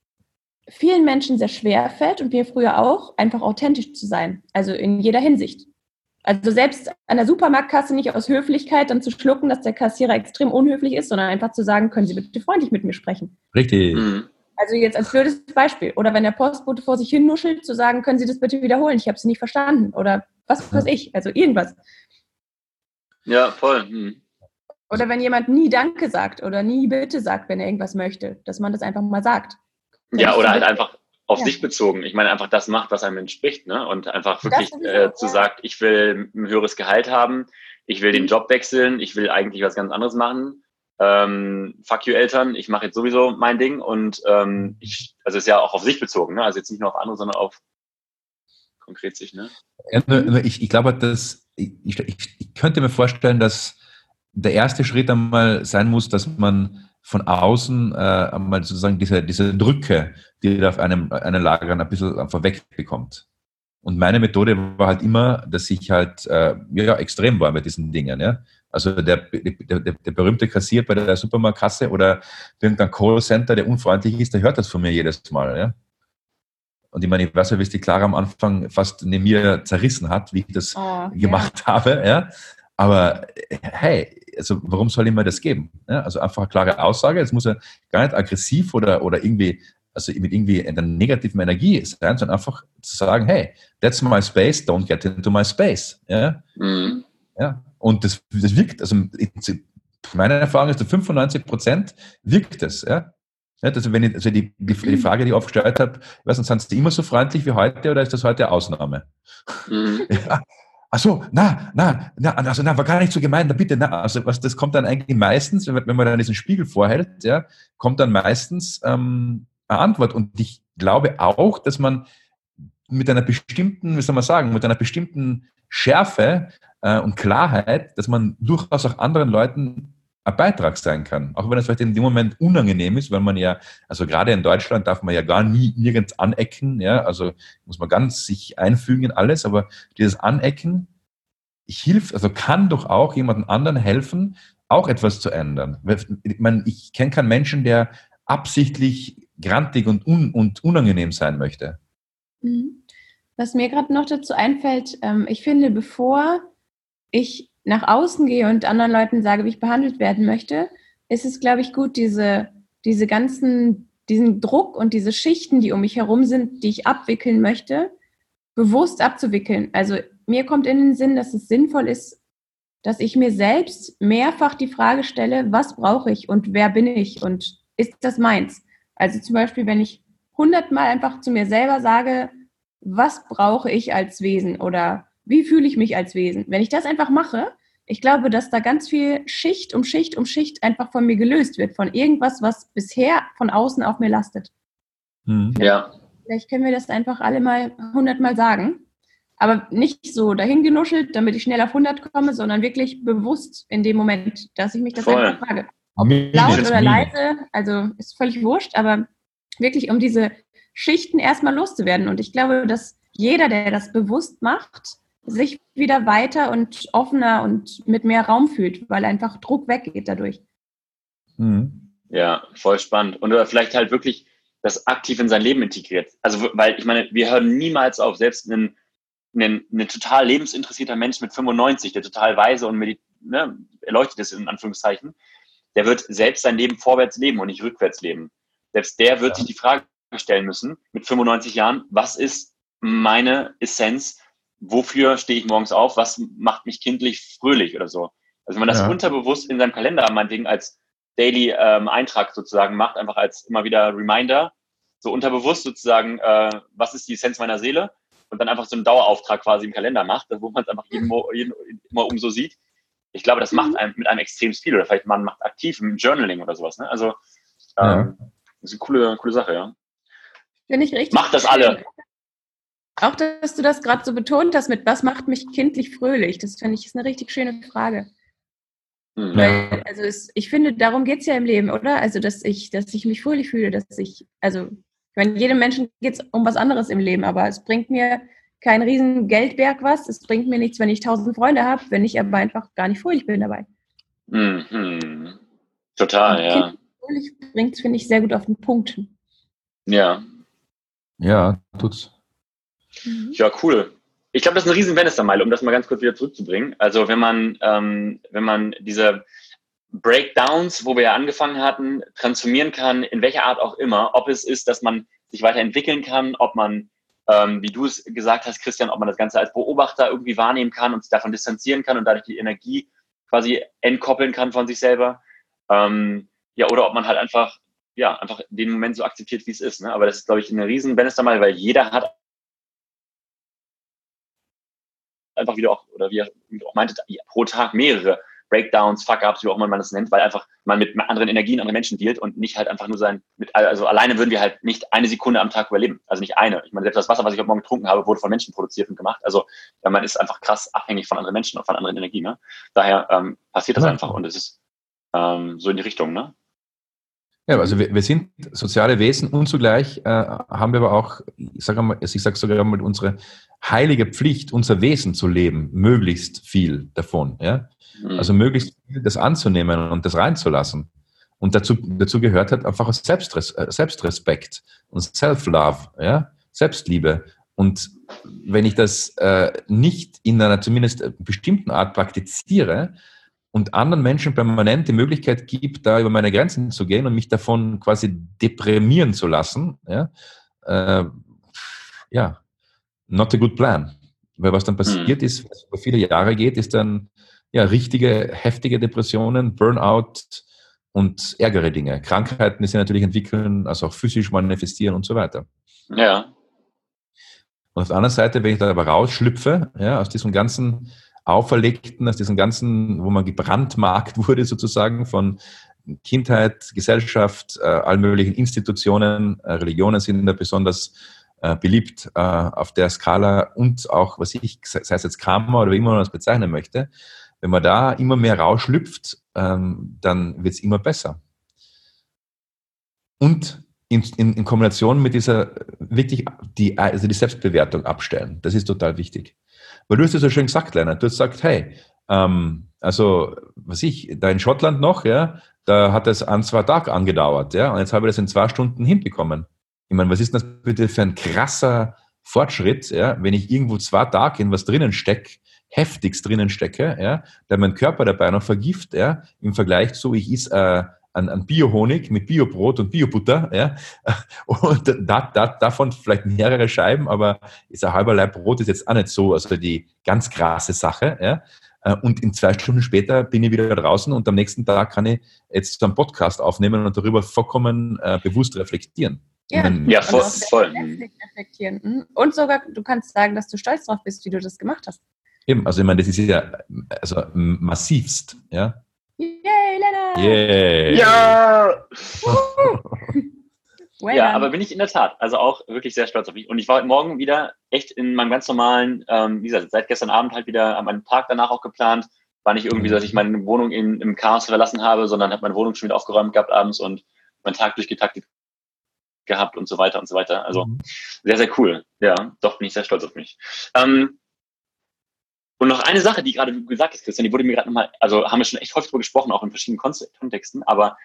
vielen Menschen sehr schwer fällt und mir früher auch, einfach authentisch zu sein. Also in jeder Hinsicht. Also selbst an der Supermarktkasse nicht aus Höflichkeit dann zu schlucken, dass der Kassierer extrem unhöflich ist, sondern einfach zu sagen, können Sie bitte freundlich mit mir sprechen.
Richtig. Mhm.
Also jetzt als blödes Beispiel. Oder wenn der Postbote vor sich hin nuschelt, zu sagen, können Sie das bitte wiederholen? Ich habe Sie nicht verstanden. Oder was weiß ich. Also irgendwas.
Ja, voll. Hm.
Oder wenn jemand nie Danke sagt oder nie Bitte sagt, wenn er irgendwas möchte, dass man das einfach mal sagt.
Ja, oder halt einfach auf ja. sich bezogen. Ich meine, einfach das macht, was einem entspricht. Ne? Und einfach wirklich äh, zu ja. sagen, ich will ein höheres Gehalt haben, ich will den mhm. Job wechseln, ich will eigentlich was ganz anderes machen ähm, fuck you Eltern, ich mache jetzt sowieso mein Ding und ähm, ich, also ist ja auch auf sich bezogen, ne? also jetzt nicht nur auf andere, sondern auf konkret sich. Ne?
Ich, ich glaube, dass ich, ich, ich könnte mir vorstellen, dass der erste Schritt einmal sein muss, dass man von außen äh, einmal sozusagen diese, diese Drücke, die da auf einem, einem Lager ein bisschen einfach wegbekommt. Und meine Methode war halt immer, dass ich halt äh, ja, extrem war mit diesen Dingen. Ja? Also der, der, der, der berühmte Kassier bei der Supermarktkasse oder irgendein Callcenter, der unfreundlich ist, der hört das von mir jedes Mal. Ja? Und ich meine, ich weiß ja, wie es die Clara am Anfang fast neben mir zerrissen hat, wie ich das oh, gemacht ja. habe. Ja? Aber hey, also warum soll ich mir das geben? Ja? Also einfach eine klare Aussage. Es muss ja gar nicht aggressiv oder, oder irgendwie, also mit irgendwie einer negativen Energie sein, sondern einfach zu sagen, hey, that's my space, don't get into my space. Ja? Mhm. ja? Und das, das wirkt, also meine Erfahrung ist, zu 95 Prozent wirkt es. Ja? Also wenn ich, also die, die, die Frage, die ich aufgestellt habe, weiß nicht, sind sie immer so freundlich wie heute oder ist das heute Ausnahme? Mhm. Ja, ach so, na, na, na, also na, war gar nicht so gemeint, na bitte, na, also was, das kommt dann eigentlich meistens, wenn, wenn man dann diesen Spiegel vorhält, ja, kommt dann meistens ähm, eine Antwort. Und ich glaube auch, dass man mit einer bestimmten, wie soll man sagen, mit einer bestimmten Schärfe äh, und Klarheit, dass man durchaus auch anderen Leuten ein Beitrag sein kann. Auch wenn es vielleicht in dem Moment unangenehm ist, weil man ja, also gerade in Deutschland darf man ja gar nie nirgends anecken, ja, also muss man ganz sich einfügen in alles, aber dieses Anecken hilft, also kann doch auch jemandem anderen helfen, auch etwas zu ändern. Ich, meine, ich kenne keinen Menschen, der absichtlich grantig und, un, und unangenehm sein möchte.
Mhm. Was mir gerade noch dazu einfällt, ähm, ich finde, bevor ich nach außen gehe und anderen Leuten sage, wie ich behandelt werden möchte, ist es, glaube ich, gut, diese, diese ganzen, diesen Druck und diese Schichten, die um mich herum sind, die ich abwickeln möchte, bewusst abzuwickeln. Also mir kommt in den Sinn, dass es sinnvoll ist, dass ich mir selbst mehrfach die Frage stelle, was brauche ich und wer bin ich und ist das meins? Also zum Beispiel, wenn ich hundertmal einfach zu mir selber sage, was brauche ich als Wesen oder wie fühle ich mich als Wesen? Wenn ich das einfach mache, ich glaube, dass da ganz viel Schicht um Schicht um Schicht einfach von mir gelöst wird, von irgendwas, was bisher von außen auf mir lastet.
Mhm. Ja.
Vielleicht können wir das einfach alle mal hundertmal sagen. Aber nicht so dahin genuschelt, damit ich schnell auf 100 komme, sondern wirklich bewusst in dem Moment, dass ich mich das Voll. einfach frage. Laut oder leise, also ist völlig wurscht, aber wirklich um diese Schichten erstmal loszuwerden. Und ich glaube, dass jeder, der das bewusst macht, sich wieder weiter und offener und mit mehr Raum fühlt, weil einfach Druck weggeht dadurch.
Mhm. Ja, voll spannend. Und oder vielleicht halt wirklich das aktiv in sein Leben integriert. Also, weil ich meine, wir hören niemals auf, selbst ein, ein, ein total lebensinteressierter Mensch mit 95, der total weise und medit, ne, erleuchtet ist, in Anführungszeichen, der wird selbst sein Leben vorwärts leben und nicht rückwärts leben. Selbst der wird ja. sich die Frage stellen müssen, mit 95 Jahren, was ist meine Essenz? Wofür stehe ich morgens auf, was macht mich kindlich fröhlich oder so. Also wenn man das ja. unterbewusst in seinem Kalender meinetwegen als Daily ähm, Eintrag sozusagen macht, einfach als immer wieder Reminder, so unterbewusst sozusagen, äh, was ist die Essenz meiner Seele und dann einfach so einen Dauerauftrag quasi im Kalender macht, wo man es einfach jeden, jeden, immer umso sieht. Ich glaube, das macht mhm. einem mit einem extrem viel oder vielleicht man macht aktiv im Journaling oder sowas. Ne? Also ähm, ja. das ist eine coole, coole Sache, ja.
Finde ich richtig.
Macht das alle.
Auch, dass du das gerade so betont hast mit, was macht mich kindlich fröhlich? Das finde ich ist eine richtig schöne Frage. Mhm. Weil, also es, ich finde, darum geht es ja im Leben, oder? Also, dass ich, dass ich mich fröhlich fühle, dass ich, also, ich meine, jedem Menschen geht es um was anderes im Leben, aber es bringt mir kein riesen Geldberg was. Es bringt mir nichts, wenn ich tausend Freunde habe, wenn ich aber einfach gar nicht fröhlich bin dabei.
Mhm. Total, Und ja.
Fröhlich bringt es, finde ich, sehr gut auf den Punkt.
Ja.
Ja, tut's.
Mhm. Ja, cool. Ich glaube, das ist eine riesen Bannister-Meile, um das mal ganz kurz wieder zurückzubringen. Also wenn man, ähm, wenn man diese Breakdowns, wo wir ja angefangen hatten, transformieren kann, in welcher Art auch immer, ob es ist, dass man sich weiterentwickeln kann, ob man, ähm, wie du es gesagt hast, Christian, ob man das Ganze als Beobachter irgendwie wahrnehmen kann und sich davon distanzieren kann und dadurch die Energie quasi entkoppeln kann von sich selber. Ähm, ja, oder ob man halt einfach, ja, einfach den Moment so akzeptiert, wie es ist. Ne? Aber das ist, glaube ich, eine riesen Bannister-Meile, weil jeder hat einfach wieder auch, oder wie ihr auch meintet, pro Tag mehrere Breakdowns, Fuck-Ups, wie auch immer man das nennt, weil einfach man mit anderen Energien, anderen Menschen dealt und nicht halt einfach nur sein, mit, also alleine würden wir halt nicht eine Sekunde am Tag überleben. Also nicht eine. Ich meine, selbst das Wasser, was ich heute Morgen getrunken habe, wurde von Menschen produziert und gemacht. Also man ist einfach krass abhängig von anderen Menschen und von anderen Energien. Ne? Daher ähm, passiert das ja. einfach und es ist ähm, so in die Richtung. Ne?
Ja, also wir, wir sind soziale Wesen und zugleich äh, haben wir aber auch, ich sage mal, ich sage sogar mal unsere heilige Pflicht, unser Wesen zu leben, möglichst viel davon. Ja? Mhm. Also möglichst viel das anzunehmen und das reinzulassen. Und dazu, dazu gehört halt einfach Selbstres, äh, Selbstrespekt und Self-Love, ja? Selbstliebe. Und wenn ich das äh, nicht in einer zumindest bestimmten Art praktiziere, und anderen Menschen permanent die Möglichkeit gibt, da über meine Grenzen zu gehen und mich davon quasi deprimieren zu lassen, ja, äh, ja not a good plan. Weil was dann passiert mhm. ist, was über viele Jahre geht, ist dann ja richtige, heftige Depressionen, Burnout und ärgere Dinge. Krankheiten, die sich natürlich entwickeln, also auch physisch manifestieren und so weiter.
Ja.
Und auf der anderen Seite, wenn ich da aber rausschlüpfe, ja, aus diesem ganzen Auferlegten, aus diesem ganzen, wo man gebrandmarkt wurde sozusagen von Kindheit, Gesellschaft, äh, allen möglichen Institutionen, äh, Religionen sind da besonders äh, beliebt äh, auf der Skala und auch, was ich, sei es jetzt Karma oder wie immer man das bezeichnen möchte, wenn man da immer mehr rausschlüpft, ähm, dann wird es immer besser. Und in, in, in, Kombination mit dieser wirklich die, also die Selbstbewertung abstellen. Das ist total wichtig. Weil du hast es ja schön gesagt, Leonard. Du hast gesagt, hey, ähm, also, was ich, da in Schottland noch, ja, da hat es an zwei Tagen angedauert, ja, und jetzt habe ich das in zwei Stunden hinbekommen. Ich meine, was ist das bitte für ein krasser Fortschritt, ja, wenn ich irgendwo zwei Tage in was drinnen stecke, heftigst drinnen stecke, ja, der mein Körper dabei noch vergift, ja, im Vergleich zu, ich is äh, an, an Biohonig mit Biobrot und Biobutter, ja, und da, da, davon vielleicht mehrere Scheiben, aber ist ein halber Leib Brot ist jetzt auch nicht so, also die ganz krasse Sache, ja, äh, und in zwei Stunden später bin ich wieder draußen und am nächsten Tag kann ich jetzt so einen Podcast aufnehmen und darüber vollkommen äh, bewusst reflektieren.
Ja, ja voll. voll. Reflektieren. Hm? Und sogar, du kannst sagen, dass du stolz drauf bist, wie du das gemacht hast.
Eben, also ich meine, das ist ja also massivst, ja.
Yay, Lennart!
Yay! Ja! well ja, aber bin ich in der Tat. Also auch wirklich sehr stolz auf mich. Und ich war heute Morgen wieder echt in meinem ganz normalen, ähm, wie gesagt, seit gestern Abend halt wieder an meinem Tag danach auch geplant. War nicht irgendwie so, dass ich meine Wohnung in, im Chaos verlassen habe, sondern habe meine Wohnung schon wieder aufgeräumt gehabt abends und meinen Tag durchgetaktet gehabt und so weiter und so weiter. Also mhm. sehr, sehr cool. Ja, doch bin ich sehr stolz auf mich. Ähm, und noch eine Sache, die gerade gesagt ist, Christian, die wurde mir gerade nochmal, also haben wir schon echt häufig darüber gesprochen, auch in verschiedenen Kontexten, aber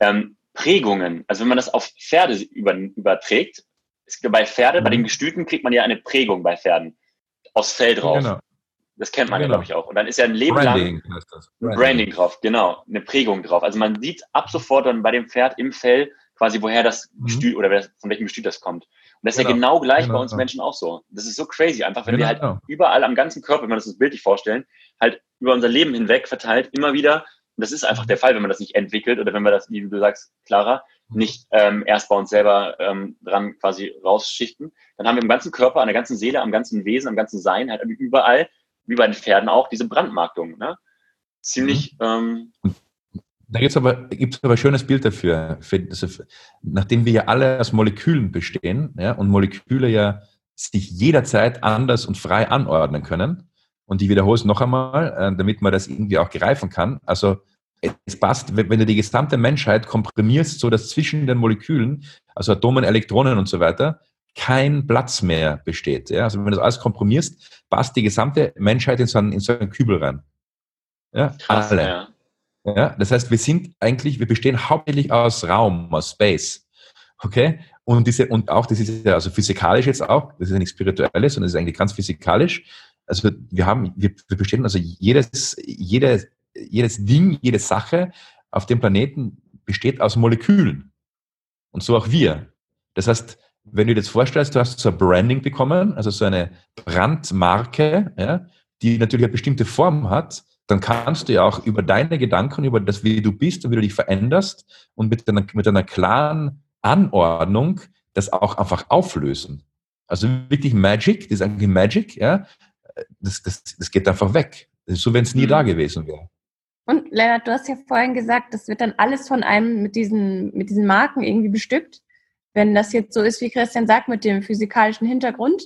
ähm, Prägungen, also wenn man das auf Pferde über, überträgt, ist, bei Pferde, mhm. bei den Gestüten kriegt man ja eine Prägung bei Pferden aus Fell drauf. Genau. Das kennt man genau. ja, glaube ich, auch. Und dann ist ja ein Leben Branding lang Branding. Branding drauf, genau, eine Prägung drauf. Also man sieht ab sofort dann bei dem Pferd im Fell quasi, woher das mhm. Gestüt oder von welchem Gestüt das kommt. Und das ist genau. ja genau gleich genau. bei uns Menschen auch so. Das ist so crazy, einfach wenn wir halt genau. überall am ganzen Körper, wenn man das uns bildlich vorstellen, halt über unser Leben hinweg verteilt, immer wieder, und das ist einfach der Fall, wenn man das nicht entwickelt oder wenn wir das, wie du sagst, Clara, mhm. nicht ähm, erst bei uns selber ähm, dran quasi rausschichten, dann haben wir im ganzen Körper, an der ganzen Seele, am ganzen Wesen, am ganzen Sein, halt überall, wie bei den Pferden auch, diese Brandmarktung. Ne? Ziemlich mhm. ähm,
da gibt es aber, gibt's aber ein schönes Bild dafür. Für, also, nachdem wir ja alle aus Molekülen bestehen ja, und Moleküle ja sich jederzeit anders und frei anordnen können, und ich wiederhole es noch einmal, äh, damit man das irgendwie auch greifen kann. Also es passt, wenn du die gesamte Menschheit komprimierst, so dass zwischen den Molekülen, also Atomen, Elektronen und so weiter, kein Platz mehr besteht. Ja? Also wenn du das alles komprimierst, passt die gesamte Menschheit in so einen, in so einen Kübel rein. Ja? Krass, Alle. Ja. Ja, das heißt, wir sind eigentlich, wir bestehen hauptsächlich aus Raum, aus Space. Okay? Und diese, und auch, das ist ja also physikalisch jetzt auch, das ist ja nichts Spirituelles, sondern das ist eigentlich ganz physikalisch. Also wir haben, wir, wir bestehen, also jedes, jedes, jedes Ding, jede Sache auf dem Planeten besteht aus Molekülen. Und so auch wir. Das heißt, wenn du dir jetzt vorstellst, du hast so ein Branding bekommen, also so eine Brandmarke, ja, die natürlich eine bestimmte Form hat, dann kannst du ja auch über deine Gedanken, über das, wie du bist und wie du dich veränderst und mit einer, mit einer klaren Anordnung das auch einfach auflösen. Also wirklich Magic, das ist eigentlich Magic, ja, das, das, das geht einfach weg. Das ist so, wenn es nie mhm. da gewesen wäre.
Und Lennart, du hast ja vorhin gesagt, das wird dann alles von einem mit diesen, mit diesen Marken irgendwie bestückt. Wenn das jetzt so ist, wie Christian sagt, mit dem physikalischen Hintergrund,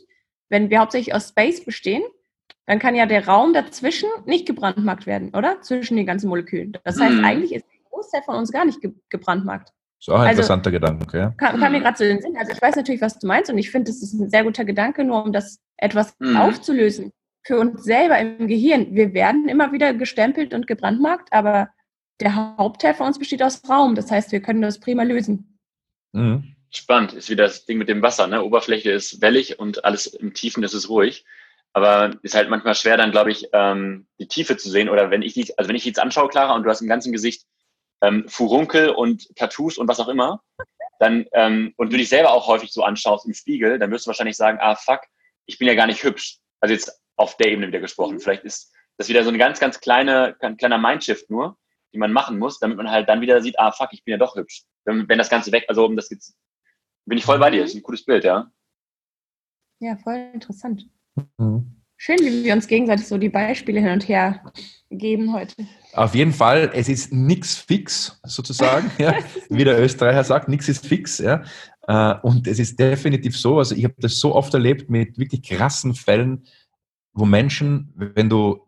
wenn wir hauptsächlich aus Space bestehen, dann kann ja der Raum dazwischen nicht gebrandmarkt werden, oder? Zwischen den ganzen Molekülen. Das heißt, mhm. eigentlich ist der Großteil von uns gar nicht ge gebrandmarkt.
So ein also, interessanter Gedanke, ja.
Kam, kam mir gerade so in den Sinn. Also ich weiß natürlich, was du meinst und ich finde, das ist ein sehr guter Gedanke, nur um das etwas mhm. aufzulösen. Für uns selber im Gehirn. Wir werden immer wieder gestempelt und gebrandmarkt, aber der Hauptteil von uns besteht aus Raum. Das heißt, wir können das prima lösen.
Mhm. Spannend, ist wieder das Ding mit dem Wasser. Ne? Oberfläche ist wellig und alles im Tiefen ist es ruhig. Aber ist halt manchmal schwer, dann, glaube ich, ähm, die Tiefe zu sehen. Oder wenn ich die, also wenn ich die jetzt anschaue, Clara, und du hast im ganzen Gesicht ähm, Furunkel und Tattoos und was auch immer, dann, ähm, und du dich selber auch häufig so anschaust im Spiegel, dann wirst du wahrscheinlich sagen, ah fuck, ich bin ja gar nicht hübsch. Also jetzt auf der Ebene wieder gesprochen. Mhm. Vielleicht ist das wieder so eine ganz, ganz kleine, ein kleiner Mindshift nur, die man machen muss, damit man halt dann wieder sieht, ah fuck, ich bin ja doch hübsch. Wenn, wenn das Ganze weg, also um das jetzt, bin ich voll bei dir, das ist ein cooles Bild, ja.
Ja, voll interessant. Mhm. Schön, wie wir uns gegenseitig so die Beispiele hin und her geben heute.
Auf jeden Fall, es ist nichts fix, sozusagen. ja. Wie der Österreicher sagt, nichts ist fix. Ja. Äh, und es ist definitiv so, also ich habe das so oft erlebt mit wirklich krassen Fällen, wo Menschen, wenn du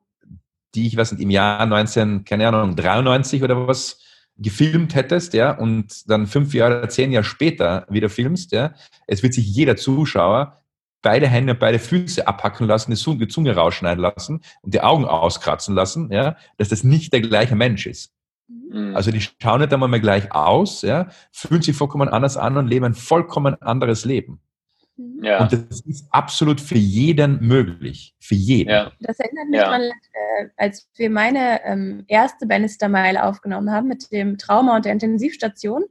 die, ich weiß nicht, im Jahr 19, keine Ahnung, 93 oder was, gefilmt hättest, ja, und dann fünf Jahre, zehn Jahre später wieder filmst, ja, es wird sich jeder Zuschauer beide Hände und beide Füße abhacken lassen, die Zunge rausschneiden lassen und die Augen auskratzen lassen, ja, dass das nicht der gleiche Mensch ist. Mhm. Also die schauen nicht einmal mehr gleich aus, ja, fühlen sich vollkommen anders an und leben ein vollkommen anderes Leben. Mhm. Ja. Und das ist absolut für jeden möglich. Für jeden. Ja.
Das erinnert mich ja. daran, äh, als wir meine ähm, erste Bannister Mile aufgenommen haben mit dem Trauma und der Intensivstation,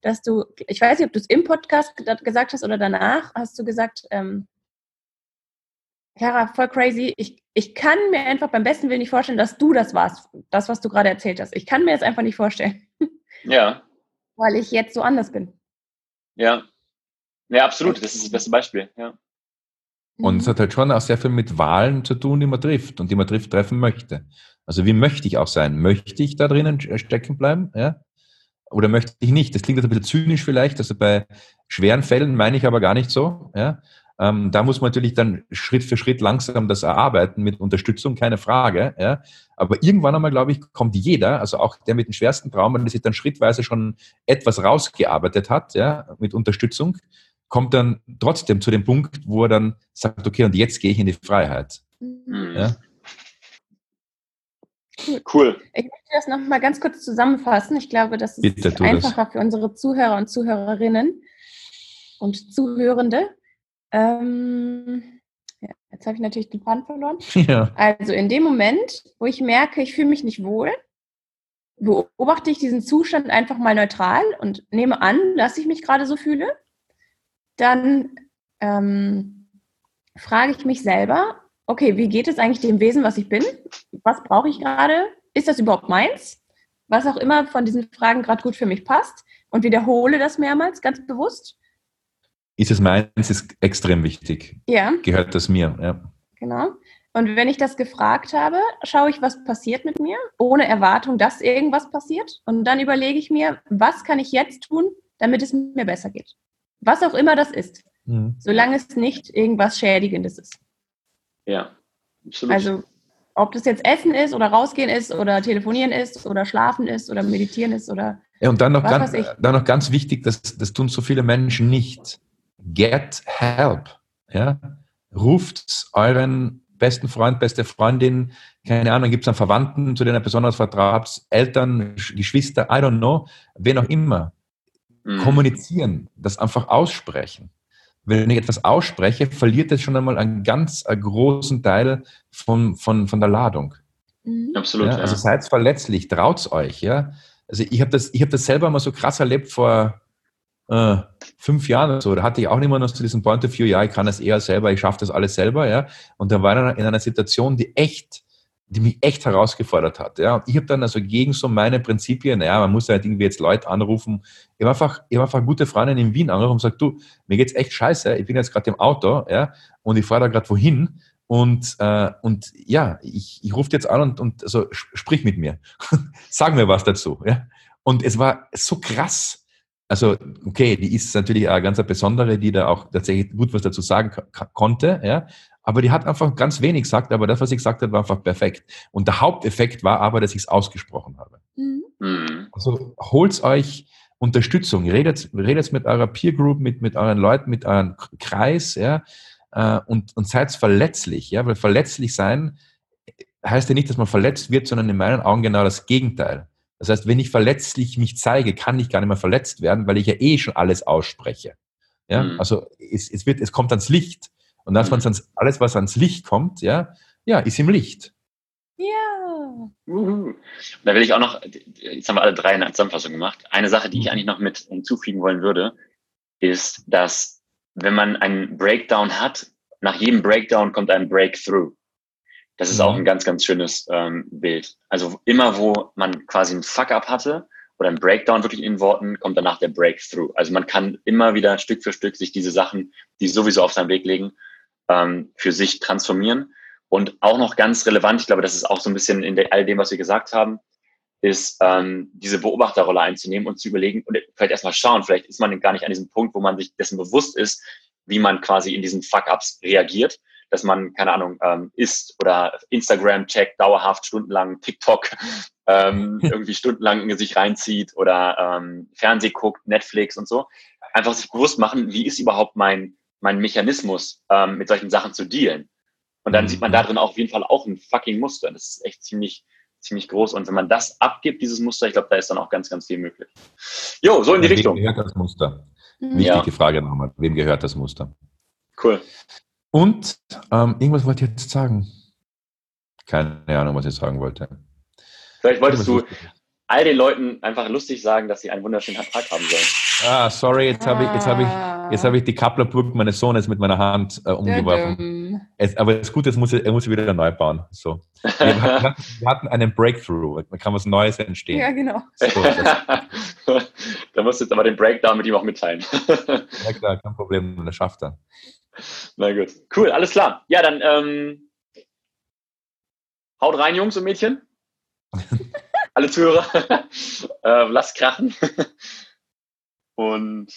dass du, ich weiß nicht, ob du es im Podcast gesagt hast oder danach, hast du gesagt, ähm, Kara, voll crazy. Ich, ich kann mir einfach beim besten Willen nicht vorstellen, dass du das warst, das, was du gerade erzählt hast. Ich kann mir das einfach nicht vorstellen.
Ja.
Weil ich jetzt so anders bin.
Ja. Ja, absolut. Das ist das beste Beispiel. Ja.
Und es hat halt schon auch sehr viel mit Wahlen zu tun, die man trifft und die man trifft, treffen möchte. Also wie möchte ich auch sein? Möchte ich da drinnen stecken bleiben? Ja? Oder möchte ich nicht? Das klingt jetzt ein bisschen zynisch vielleicht. Also bei schweren Fällen meine ich aber gar nicht so. Ja? Ähm, da muss man natürlich dann Schritt für Schritt langsam das erarbeiten mit Unterstützung, keine Frage. Ja. Aber irgendwann einmal, glaube ich, kommt jeder, also auch der mit den schwersten Traumen, der sich dann schrittweise schon etwas rausgearbeitet hat, ja, mit Unterstützung, kommt dann trotzdem zu dem Punkt, wo er dann sagt, okay, und jetzt gehe ich in die Freiheit. Mhm. Ja.
Cool.
Ich möchte das nochmal ganz kurz zusammenfassen. Ich glaube, das ist Bitte, einfacher das. für unsere Zuhörer und Zuhörerinnen und Zuhörende. Ähm, ja, jetzt habe ich natürlich den Faden verloren. Ja. Also in dem Moment, wo ich merke, ich fühle mich nicht wohl, beobachte ich diesen Zustand einfach mal neutral und nehme an, dass ich mich gerade so fühle. Dann ähm, frage ich mich selber, okay, wie geht es eigentlich dem Wesen, was ich bin? Was brauche ich gerade? Ist das überhaupt meins? Was auch immer von diesen Fragen gerade gut für mich passt und wiederhole das mehrmals ganz bewusst
ist es meins, ist extrem wichtig. Ja. Gehört das mir, ja.
Genau. Und wenn ich das gefragt habe, schaue ich, was passiert mit mir, ohne Erwartung, dass irgendwas passiert. Und dann überlege ich mir, was kann ich jetzt tun, damit es mir besser geht. Was auch immer das ist. Mhm. Solange es nicht irgendwas Schädigendes ist.
Ja,
absolut. Also, ob das jetzt Essen ist oder rausgehen ist oder telefonieren ist oder schlafen ist oder meditieren ist oder.
Ja, und dann noch, ganz, dann noch ganz wichtig, das, das tun so viele Menschen nicht get help. Ja? Ruft euren besten Freund, beste Freundin, keine Ahnung, gibt es einen Verwandten, zu denen ihr besonders vertraut, Eltern, Geschwister, I don't know, wen auch immer. Mhm. Kommunizieren, das einfach aussprechen. Wenn ich etwas ausspreche, verliert es schon einmal einen ganz einen großen Teil von, von, von der Ladung.
Mhm. Absolut.
Ja, also seid verletzlich, traut's euch. Ja? Also ich habe das, hab das selber mal so krass erlebt vor, äh, fünf Jahren oder so, da hatte ich auch mehr noch zu diesem Point of View, ja, ich kann das eher selber, ich schaffe das alles selber, ja. Und da war ich in einer Situation, die echt, die mich echt herausgefordert hat, ja. Und ich habe dann also gegen so meine Prinzipien, ja, man muss halt irgendwie jetzt Leute anrufen. Ich habe einfach, habe einfach gute Freundin in Wien angerufen und gesagt, du, mir geht's echt scheiße, ich bin jetzt gerade im Auto, ja, und ich fahre da gerade wohin. Und, äh, und ja, ich, ich rufe jetzt an und, und also, sprich mit mir. Sag mir was dazu. Ja? Und es war so krass, also okay, die ist natürlich eine ganz besondere, die da auch tatsächlich gut was dazu sagen konnte, ja. Aber die hat einfach ganz wenig gesagt, aber das, was ich gesagt habe, war einfach perfekt. Und der Haupteffekt war aber, dass ich es ausgesprochen habe. Mhm. mhm. Also holt euch Unterstützung, redet, redet mit eurer Peer Group, mit, mit euren Leuten, mit eurem Kreis, ja, äh, und, und seid verletzlich, ja, weil verletzlich sein heißt ja nicht, dass man verletzt wird, sondern in meinen Augen genau das Gegenteil. Das heißt, wenn ich verletzlich mich zeige, kann ich gar nicht mehr verletzt werden, weil ich ja eh schon alles ausspreche. Ja, mhm. also es, es wird, es kommt ans Licht. Und das, mhm. ans, alles, was ans Licht kommt, ja, ja, ist im Licht.
Ja.
Uhu. Da will ich auch noch, jetzt haben wir alle drei eine Zusammenfassung gemacht. Eine Sache, die ich mhm. eigentlich noch mit hinzufügen wollen würde, ist, dass wenn man einen Breakdown hat, nach jedem Breakdown kommt ein Breakthrough. Das ist auch mhm. ein ganz, ganz schönes ähm, Bild. Also immer, wo man quasi ein Fuck-up hatte oder ein Breakdown wirklich in Worten, kommt danach der Breakthrough. Also man kann immer wieder Stück für Stück sich diese Sachen, die sowieso auf seinen Weg legen, ähm, für sich transformieren. Und auch noch ganz relevant, ich glaube, das ist auch so ein bisschen in all dem, was wir gesagt haben, ist ähm, diese Beobachterrolle einzunehmen und zu überlegen und vielleicht erstmal schauen, vielleicht ist man gar nicht an diesem Punkt, wo man sich dessen bewusst ist, wie man quasi in diesen Fuck-Ups reagiert, dass man, keine Ahnung, ähm, isst oder Instagram checkt, dauerhaft stundenlang TikTok ähm, irgendwie stundenlang in sich reinzieht oder ähm, Fernseh guckt, Netflix und so. Einfach sich bewusst machen, wie ist überhaupt mein, mein Mechanismus, ähm, mit solchen Sachen zu dealen. Und dann sieht man da drin auch auf jeden Fall auch ein fucking Muster. Das ist echt ziemlich, ziemlich groß. Und wenn man das abgibt, dieses Muster, ich glaube, da ist dann auch ganz, ganz viel möglich. Jo, so in die
Wem
Richtung.
gehört das Muster?
Mhm.
Wichtige
Ja.
Frage nochmal. Wem gehört das Muster?
Cool.
Und ähm, irgendwas wollte ich jetzt sagen. Keine Ahnung, was ich sagen wollte.
Vielleicht wolltest du all den Leuten einfach lustig sagen, dass sie einen wunderschönen Tag haben sollen.
Ah, sorry, jetzt habe ich, jetzt habe ich, jetzt habe ich die Kapplerburg meines Sohnes mit meiner Hand äh, umgeworfen. Es, aber das Gute ist, muss er, er muss wieder neu bauen. So. Wir, hatten, wir hatten einen Breakthrough. Da kann was Neues entstehen.
Ja, genau.
So,
da musst du jetzt aber den Breakdown mit ihm auch mitteilen.
ja klar, kein Problem, das schafft er.
Na gut. Cool, alles klar. Ja, dann ähm, haut rein, Jungs und Mädchen. Alle Zuhörer. äh, lasst krachen. und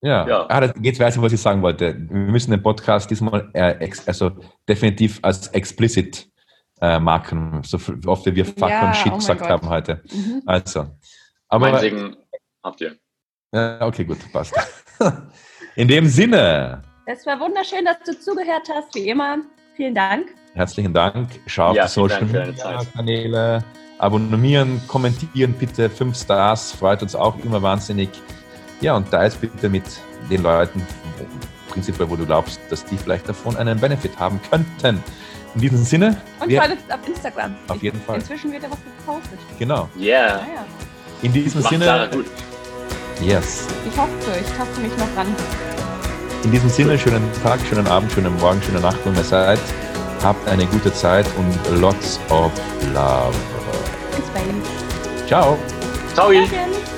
Ja,
Ja.
Ah, das, jetzt weiß ich, was ich sagen wollte. Wir müssen den Podcast diesmal äh, ex, also definitiv als explicit äh, marken, so oft wie wir Fuck
Ja,
und Shit
oh mein
gesagt
Gott.
haben heute.
Mhm.
Also,
mein
aber
Segen habt ihr.
äh, okay, gut, passt. In dem Sinne,
Es war wunderschön, dass du zugehört hast, wie immer. Vielen Dank.
herzlichen Dank. Schau
Ja,
auf die
vielen
Social Media. Kanäle, abonnieren, kommentieren bitte, fünf Stars, freut uns auch immer wahnsinnig. Ja, und teils bitte mit den Leuten, prinzipiell, wo du glaubst, dass die vielleicht davon einen Benefit haben könnten. In diesem Sinne,
Und
wir,
auf Instagram.
Auf jeden Fall.
Inzwischen wird ja was gepostet.
genau.
Yeah.
Naja,
In diesem
Macht Sarah
Sinne,
gut.
yes.
ich hoffe, ich taste mich noch ran.
In diesem Sinne, schönen Tag, schönen Abend, schönen Morgen, schöne Nacht, wo ihr seid. Habt eine gute Zeit und lots of love.
Bis bald.
Ciao.
Ciao.
Morgen.